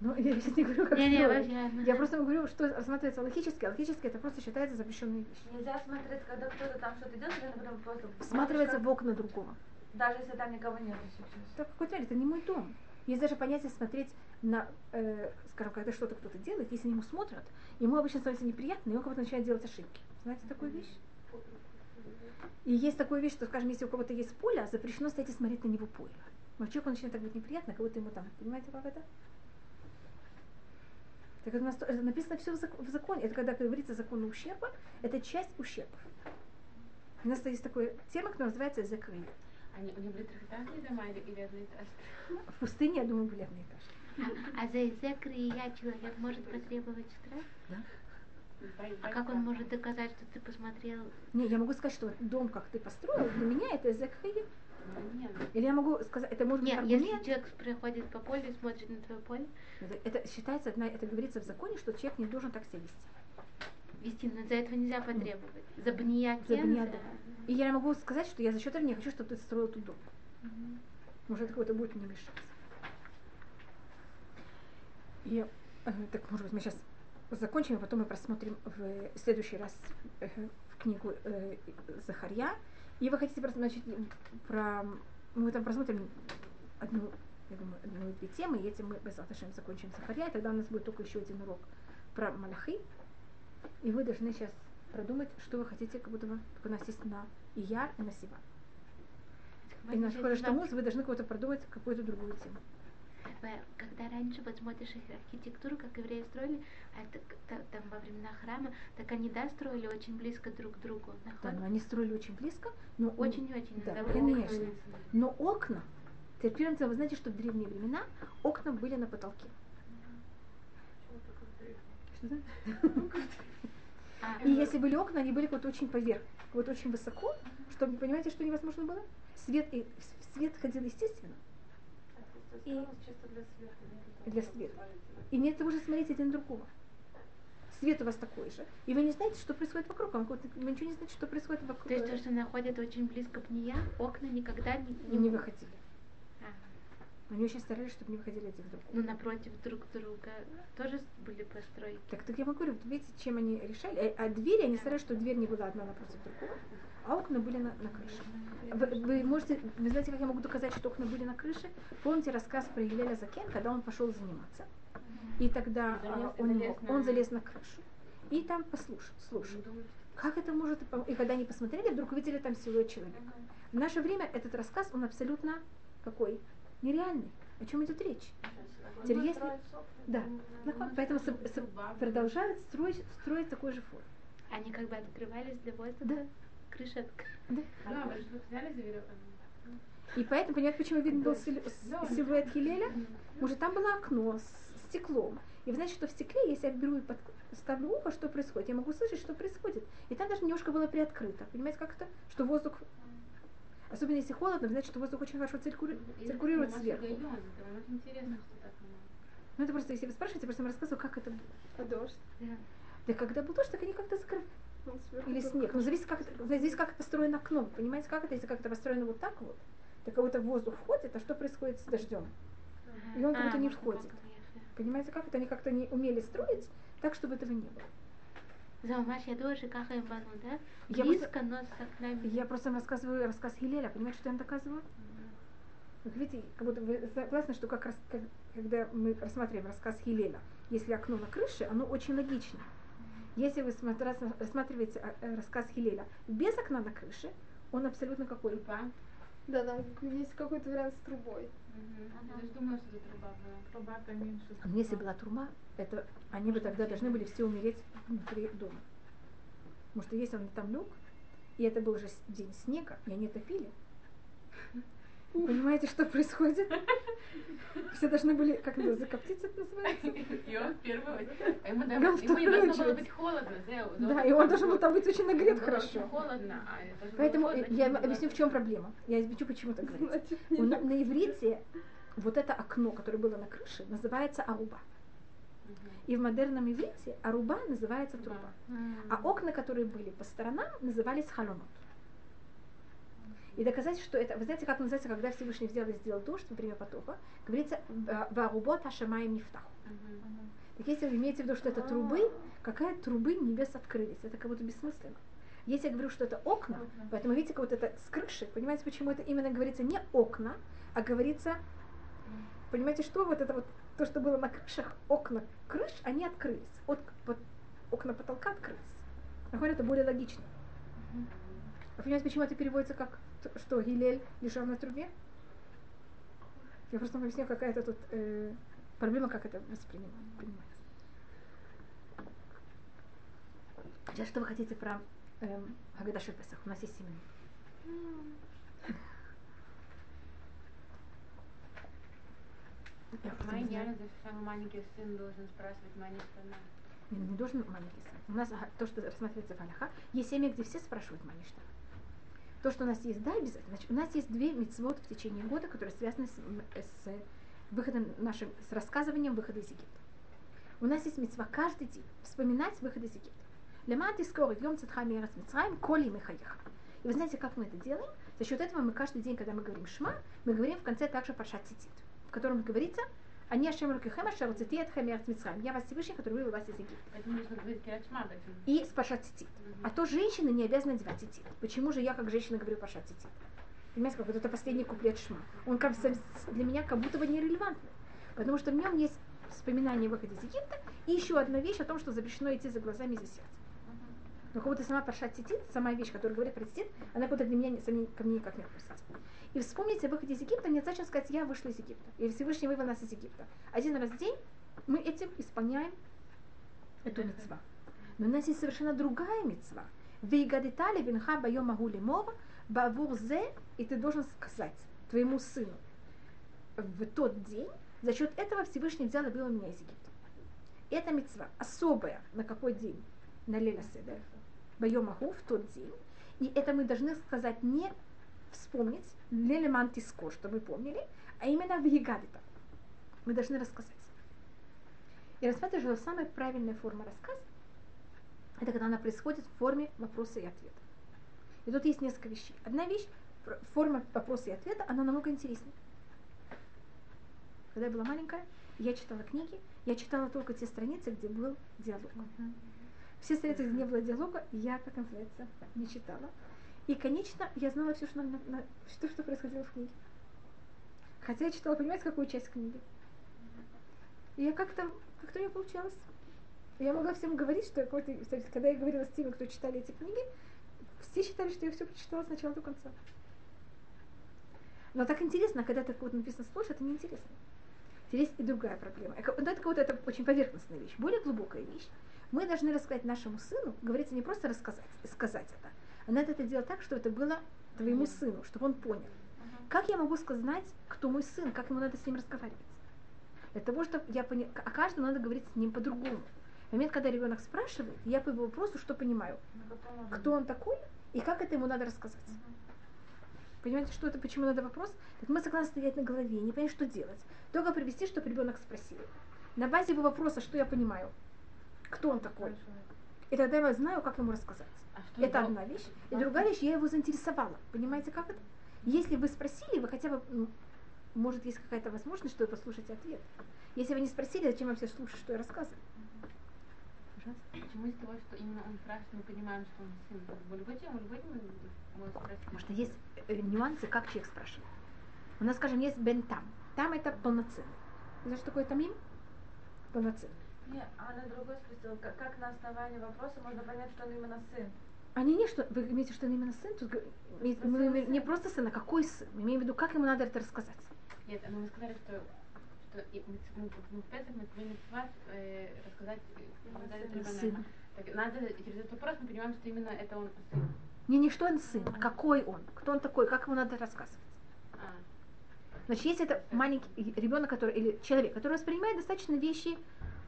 Но я сейчас не говорю, как вообще. Я просто говорю, что рассматривается логически, а логически это просто считается запрещенной вещью. Нельзя смотреть, когда кто-то там что-то делает, потом просто... Всматривается в окна другого. Как- Даже если там никого нет сейчас. Так, мере, это не мой дом. Есть даже понятие смотреть на, э, скажем, когда что-то кто-то делает, если ему смотрят, ему обычно становится неприятно, и он как-то начинает делать ошибки. Знаете такую вещь? И есть такая вещь, что, скажем, если у кого-то есть поле, запрещено стоять и смотреть на него поле. Но человеку начинает так быть неприятно, как будто ему там, понимаете, как это? Так это, у нас то- это написано все в, зак- в законе. Это когда говорится закон ущерба, это часть ущербов. У нас есть такой термин, который называется закрыть. Они, у них были трехэтажные дома или, или одноэтажные? В пустыне, я думаю, были одни этажи. А, а за я человек может потребовать штраф? А как он может доказать, что ты посмотрел? Не, я могу сказать, что дом, как ты построил, для меня это нет. Или я могу сказать, это может быть Нет, если аргумент. человек проходит по полю и смотрит на твое поле, Это, это считается, одна- это говорится в законе, что человек не должен так себя вести. Вести, но за этого нельзя потребовать. За бния За бния, кенза. да. И я могу сказать, что я за счет этого не хочу, чтобы ты строил тут дом. Может, это какой-то будет мне мешать. И, э, так, может быть, мы сейчас закончим, а потом мы просмотрим в следующий раз э, в книгу э, Захарья. И вы хотите значит, про... Мы там просмотрим одну, я думаю, одну или две темы, и этим мы без отношения закончим Захарья, и тогда у нас будет только еще один урок про Малахи. И вы должны сейчас продумать, что вы хотите, как будто бы есть на Ияр и на Сива. И на школе Штамус вы должны кого-то продумать какую-то другую тему. Когда раньше вот смотришь их архитектуру, как евреи строили, а это там во времена храма, так они, да, строили очень близко друг к другу. Да, но они строили очень близко, но Очень-очень. Да, конечно. Но окна, теперь вы знаете, что в древние времена окна были на потолке. А, И если были окна, они были вот очень поверх, вот очень высоко, чтобы, понимаете, что невозможно было? Свет, и, свет ходил естественно И- для света. И нет того же смотреть один на другого. Свет у вас такой же. И вы не знаете, что происходит вокруг. Вот Вы ничего не знаете, что происходит вокруг. То есть то, что находят очень близко к бния, окна никогда не, И не выходили. А, Они очень старались, чтобы не выходили один к другому. ну, напротив друг друга тоже были постройки. Так, так я вам говорю, вот видите, чем они решали. Э, А двери, они старались, чтобы дверь не была одна напротив другой, а окна были на, на крыше. Вы, вы можете, вы знаете, как я могу доказать, что окна были на крыше? Помните рассказ про Елеля Закен, когда он пошел заниматься? И тогда Залез- а, он, залез на- он залез на крышу. И там послушал, слушал. Как это может... И когда они посмотрели, вдруг увидели там силуэт человека. В наше время этот рассказ, он абсолютно какой? Нереальный. О чем идет речь? Теперь если- Да. Нахуй. Поэтому со- со- продолжают строить, строить такой же фон. Они как бы открывались для воздуха, Да. крыша открылась. Да. Да, вы же взяли за веревку. И поэтому, понимаете, почему видно был силуэт Хилеля? Может, там было окно с стеклом. И вы знаете, что в стекле, если я беру и под- ставлю ухо, что происходит, я могу слышать, что происходит. И там даже немножко было приоткрыто. Понимаете, как это? Что воздух, особенно если холодно, вы знаете, что воздух очень хорошо циркули- циркулирует сверху. Ну, это просто, если вы спрашиваете, я просто вам рассказываю, как это было. А дождь? Да. Да когда был дождь, так они как-то закрыли. Или снег. Ну, зависит, как это, зависит, как это построено окно. Понимаете, как это? Если как это построено вот так вот, так как будто воздух входит, а что происходит с дождем? И он как будто не входит. Понимаете, как это? Они как-то не умели строить так, чтобы этого не было. За Маш, я тоже как им бану, да? Я Близко, но с окнами. Я просто вам рассказываю рассказ Хилеля. Понимаете, что я вам доказываю? Вы видите, как будто вы согласны, что как раз, как- когда мы рассматриваем рассказ Хилеля, если окно на крыше, оно очень логично. Если вы рассматриваете а, э, рассказ Хилеля без окна на крыше, он абсолютно какой? Тупа. Да, там есть какой-то вариант с трубой. А Если была трума, это они бы тогда должны были все умереть внутри дома. Потому что если он там лег, и это был уже день снега, и они топили, понимаете, что происходит? Все должны были, как это, закоптиться это называется? И он очередь. А Ему, не должно было быть холодно. Да, и он должен был там быть очень нагрет хорошо. холодно, а Поэтому холодно, я объясню, в чем проблема. Я объясню, почему так говорится. На, иврите вот это окно, которое было на крыше, называется аруба. И в модерном иврите аруба называется труба. А окна, которые были по сторонам, назывались халонот. И доказать, что это, вы знаете, как называется, когда Всевышний взял и сделал дождь во время потопа, говорится «Варубот ашамай мифтаху». Так если вы имеете в виду, что это трубы, какая трубы небес открылись? Это как будто бессмысленно. Если я говорю, что это окна, поэтому видите, как вот это с крыши, понимаете, почему это именно говорится не окна, а говорится, понимаете, что вот это вот, то, что было на крышах, окна крыш, они открылись. От, под- окна потолка открылись. Говорю, это более логично. А понимаете, почему это переводится как, что Гилель лежал на трубе? Я просто вам объясню, какая-то тут э, проблема, как это воспринимается. Сейчас что вы хотите про эм, Хагадаш Песах? У нас есть 7 минут. (laughs) Я просто Моя самый маленький сын должен спрашивать Мани штана. Не, не должен маленький сын. У нас ага, то, что рассматривается в Аллаха, есть семьи, где все спрашивают Маништа. То, что у нас есть, да, обязательно. Значит, у нас есть две мецвод в течение года, которые связаны с, с выходом нашим, с рассказыванием выхода из Египта. У нас есть мецва каждый день вспоминать выход из Египта. Лемат скоро идем цитха мерас мицраем, коли михаеха. И вы знаете, как мы это делаем? За счет этого мы каждый день, когда мы говорим шма, мы говорим в конце также паршат цитит, в котором говорится, они Ашем Рукихем, Ашер Цитиет Хамерц Мицраем. Я вас Всевышний, который вывел вас из Египта. И с паршат цитит. А то женщины не обязаны одевать цитит. Почему же я, как женщина, говорю паршат цитит? Понимаете, как вот это последний куплет шма. Он как для меня как будто бы нерелевантный. Потому что в нем есть вспоминание выхода из Египта и еще одна вещь о том, что запрещено идти за глазами и за сердцем. Но как будто сама паршат цитит, сама вещь, которая говорит про цитит, она куда для меня не- ко мне никак не относится. И вспомните о выходе из Египта, мне зачем сказать, я вышла из Египта. И Всевышний вывел нас из Египта. Один раз в день мы этим исполняем эту мецва. Но у нас есть совершенно другая мецва. Вейгадитали винха байом магу лемова, бавур зе, и ты должен сказать твоему сыну в тот день, за счет этого Всевышний взял и вывел меня из Египта. Это мецва особая, на какой день? На Леля Седер. Байом магу в тот день. И это мы должны сказать не вспомнить, Леля Мантиско, что мы помнили, а именно в Егадита. Мы должны рассказать. И рассматривать, что самая правильная форма рассказа, это когда она происходит в форме вопроса и ответа. И тут есть несколько вещей. Одна вещь, форма вопроса и ответа, она намного интереснее. Когда я была маленькая, я читала книги, я читала только те страницы, где был диалог. Все страницы, где не было диалога, я, как называется, не читала. И, конечно, я знала все, что, на- на- что, что происходило в книге. Хотя я читала, понимаете, какую часть книги. И я как-то, как-то у меня получалось. Я могла всем говорить, что когда я говорила с теми, кто читали эти книги, все считали, что я все прочитала с начала до конца. Но так интересно, когда так вот написано сплошь, это неинтересно. Здесь и другая проблема. Вот это вот это очень поверхностная вещь, более глубокая вещь. Мы должны рассказать нашему сыну, говорится не просто рассказать, сказать это, а надо это делать так, чтобы это было твоему сыну, чтобы он понял. Как я могу сказать, кто мой сын, как ему надо с ним разговаривать? Для того, чтобы я поняла, о каждом надо говорить с ним по-другому. В момент, когда ребенок спрашивает, я по его вопросу что понимаю? Кто он такой и как это ему надо рассказать? Понимаете, что это, почему надо вопрос? Так мы согласны стоять на голове, не понять, что делать. Только привести, чтобы ребенок спросил. На базе его вопроса, что я понимаю? Кто он такой? И тогда я знаю, как ему рассказать. А Это одна вещь. И другая вещь, я его заинтересовала. Понимаете, как это? Если вы спросили, вы хотя бы, м, может, есть какая-то возможность, что вы послушаете ответ. Если вы не спросили, зачем вам все слушать, что я рассказываю? Пожалуйста. Почему из того, что именно он спрашивает, мы понимаем, что он сын? В любой тему, в любой тему может спросить. Потому что есть э, нюансы, как человек спрашивает. У нас, скажем, есть бен там. Там это полноценный. Знаешь, что такое тамим? Полноценный. Не, а на другой спросила, как, как на основании вопроса можно понять, что он именно сын? Они не что, вы имеете что он именно сын? Тут мы- мы имеем не просто сын, а какой сын? Мы имеем в виду, как ему надо это рассказать. Нет, ну мы сказали, что, что и мы, мы, мы в мы митцва, э, рассказать э. Так, надо через этот вопрос мы понимаем, что именно это он сын. Не, не что он сын, а какой он, кто он такой, как ему надо рассказывать. А, Значит, если это маленький ребенок, который, или человек, который воспринимает достаточно вещи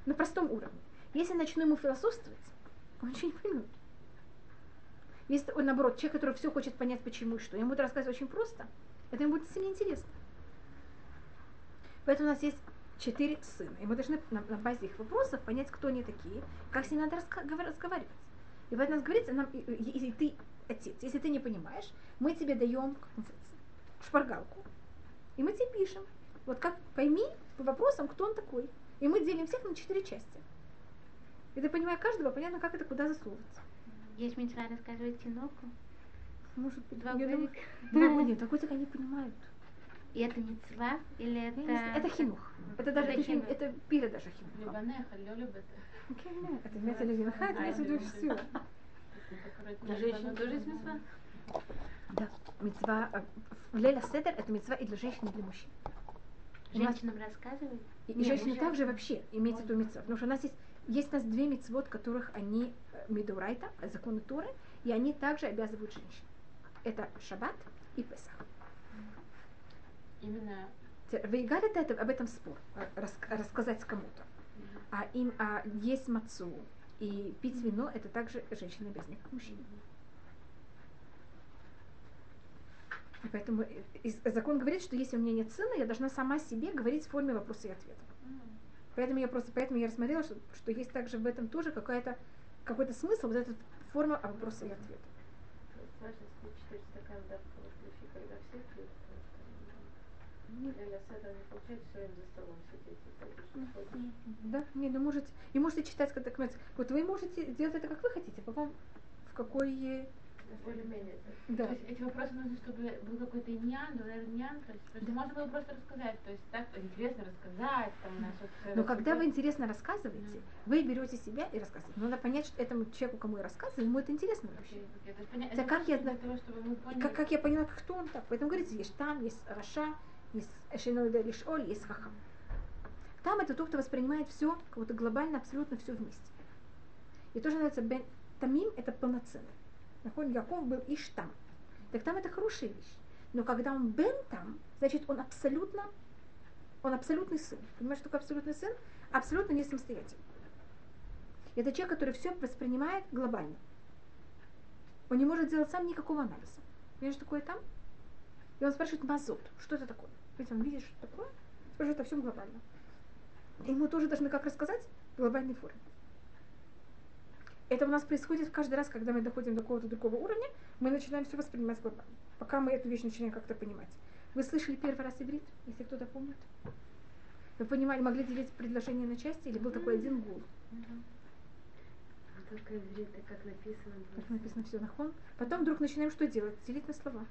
на простом уровне. Если начну ему философствовать, он ничего не поймет. Если он, наоборот, человек, который все хочет понять, почему и что, ему буду рассказывать очень просто, это ему будет сильно интересно. Поэтому у нас есть четыре сына, и мы должны на, на базе их вопросов понять, кто они такие, как с ними надо разговаривать. И у нас говорится, нам, если ты отец, если ты не понимаешь, мы тебе даем шпаргалку, и мы тебе пишем. Вот как пойми по вопросам, кто он такой. И мы делим всех на четыре части. И ты понимаешь каждого, понятно, как это куда засовывается. Есть митцва рассказывать Тиноку. Может быть, Два я думаю, ну, нет, такой так они понимают. И это митцва или Я это... не знаю, Это хинух. Это даже Это это, хин- хинух. это пира даже хинух. Любанеха, нет, Это имеется винха, это имеется в виду все. На женщину тоже есть митцва? Да, мецва в Леля Седер это мецва и для женщин, и для мужчин. Нас- Женщинам рассказывать? И, Нет, женщины мужчинам. также вообще имеется в виду митцва. Потому что у нас есть, есть у нас две митцвот, которых они э, мидурайта, э, законы Торы, и они также обязывают женщин. Это Шаббат и Песах. Именно Вейгаль это, это об этом спор, э, рас- рассказать кому-то. А им а есть мацу и пить вино это также женщины обязаны, как мужчины. И поэтому э, закон говорит, что если у меня нет сына, я должна сама себе говорить в форме вопроса и ответа. Поэтому я просто, поэтому я рассмотрела, что, что есть также в этом тоже какая-то какой-то смысл, вот эта форма вопроса и ответа. Так. Да, не, ну можете, и можете читать, как вот вы можете делать это как вы хотите, потом в какой, Более-менее да, То есть эти вопросы нужно, чтобы был какой-то иньян, иньян, то есть, потому что можно было просто рассказать, то есть так интересно рассказать, там у нас вот Но когда вы интересно рассказываете, вы берете себя и рассказываете. Надо понять, что этому человеку, кому я рассказываю, ему это интересно вообще. То есть поня- Это это как я того, как, как я поняла, кто он так. Поэтому говорится, есть там, есть Раша, есть Эшиной лишь Оль, есть Хахам. Там это тот, кто воспринимает все, как будто глобально, абсолютно все вместе. И тоже называется Бен Тамим, это полноценный. Нахон Яков был Иш там. Так там это хорошая вещь. Но когда он Бен там, значит он абсолютно, он абсолютный сын. Понимаешь, что такое абсолютный сын? Абсолютно не самостоятельный. Это человек, который все воспринимает глобально. Он не может сделать сам никакого анализа. Понимаешь, что такое там? И он спрашивает Мазот, что это такое? Ведь он видит, что такое, спрашивает о всем глобально. И ему тоже должны как рассказать в глобальной форме. Это у нас происходит каждый раз, когда мы доходим до какого-то другого уровня, мы начинаем все воспринимать глобально. Пока мы эту вещь начинаем как-то понимать. Вы слышали первый раз иврит, если кто-то помнит? Вы понимали, могли делить предложение на части, или был такой один гул? Только иврит, как написано. Как написано все нахон. Потом вдруг начинаем что делать? Делить на слова.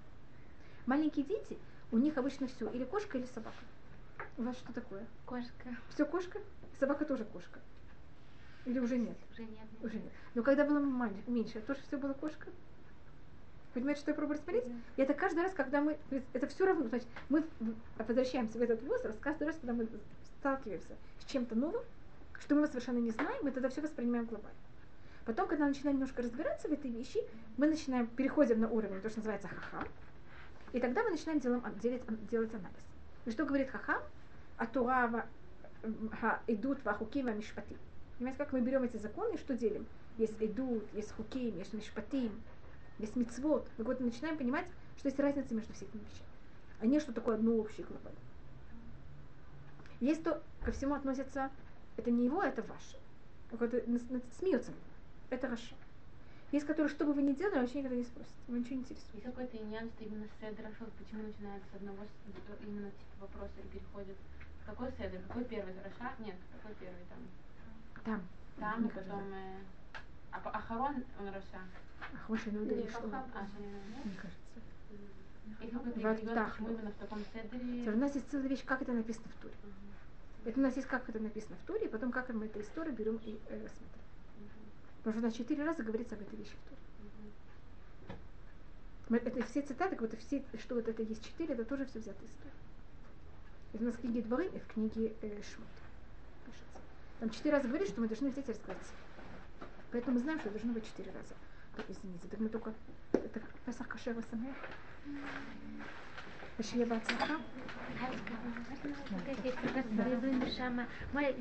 Маленькие дети, у них обычно все, или кошка, или собака. У вас что такое? Кошка. Все кошка? Собака тоже кошка. Или уже нет? Уже нет. Уже нет. Но когда было меньше, тоже все было кошка? Понимаете, что я пробую рассмотреть? И это каждый раз, когда мы... Это все равно, значит, мы возвращаемся в этот возраст, каждый раз, когда мы сталкиваемся с чем-то новым, что мы совершенно не знаем, мы тогда все воспринимаем глобально. Потом, когда начинаем немножко разбираться в этой вещи, мы начинаем, переходим на уровень, то, что называется хахам, и тогда мы начинаем делаем, делать, делать анализ. И что говорит хахам? Атуава идут вахуким мишпати. Понимаете, как мы берем эти законы и что делим? Есть идут, есть хуким, есть мишпатим, есть мицвод. Мы вот начинаем понимать, что есть разница между всеми вещами. А не что такое одно общее глобально. Есть то, ко всему относится, это не его, это ваше. На- смеется. Это Раша. Есть, которые, что бы вы ни делали, вообще никогда не спросит. Его ничего не интересует. Есть какой-то что именно седр шел, почему начинается с одного с- именно типа вопроса и переходит. Какой седр? Какой первый? Раша? Нет, какой первый там? Там. Там, и Мне кажется. потом... э, а Ахарон он Раша. Ах, больше не Не, удалишь, что. А, не Мне кажется. Есть какой-то Вот регион, так почему вот. именно в таком седре? Теперь У нас есть целая вещь, как это написано в Туре. Это у нас есть, как это написано в Туре, и потом, как мы эту историю берем и э, рассматриваем. Потому что у нас четыре раза говорится об этой вещи в Туре. Мы- Это все цитаты, как будто все, что вот это есть четыре, это тоже все взято из Торы. Это у нас в книге Дворы и в книге э, Шмот. Там четыре раза говорит, что мы должны взять и рассказать. Поэтому мы знаем, что должно быть четыре раза. Извините, так мы только... Это Песах Кашер Самех. Башия Бацлаха. Как есть просто Лилуй Нишама. Мой,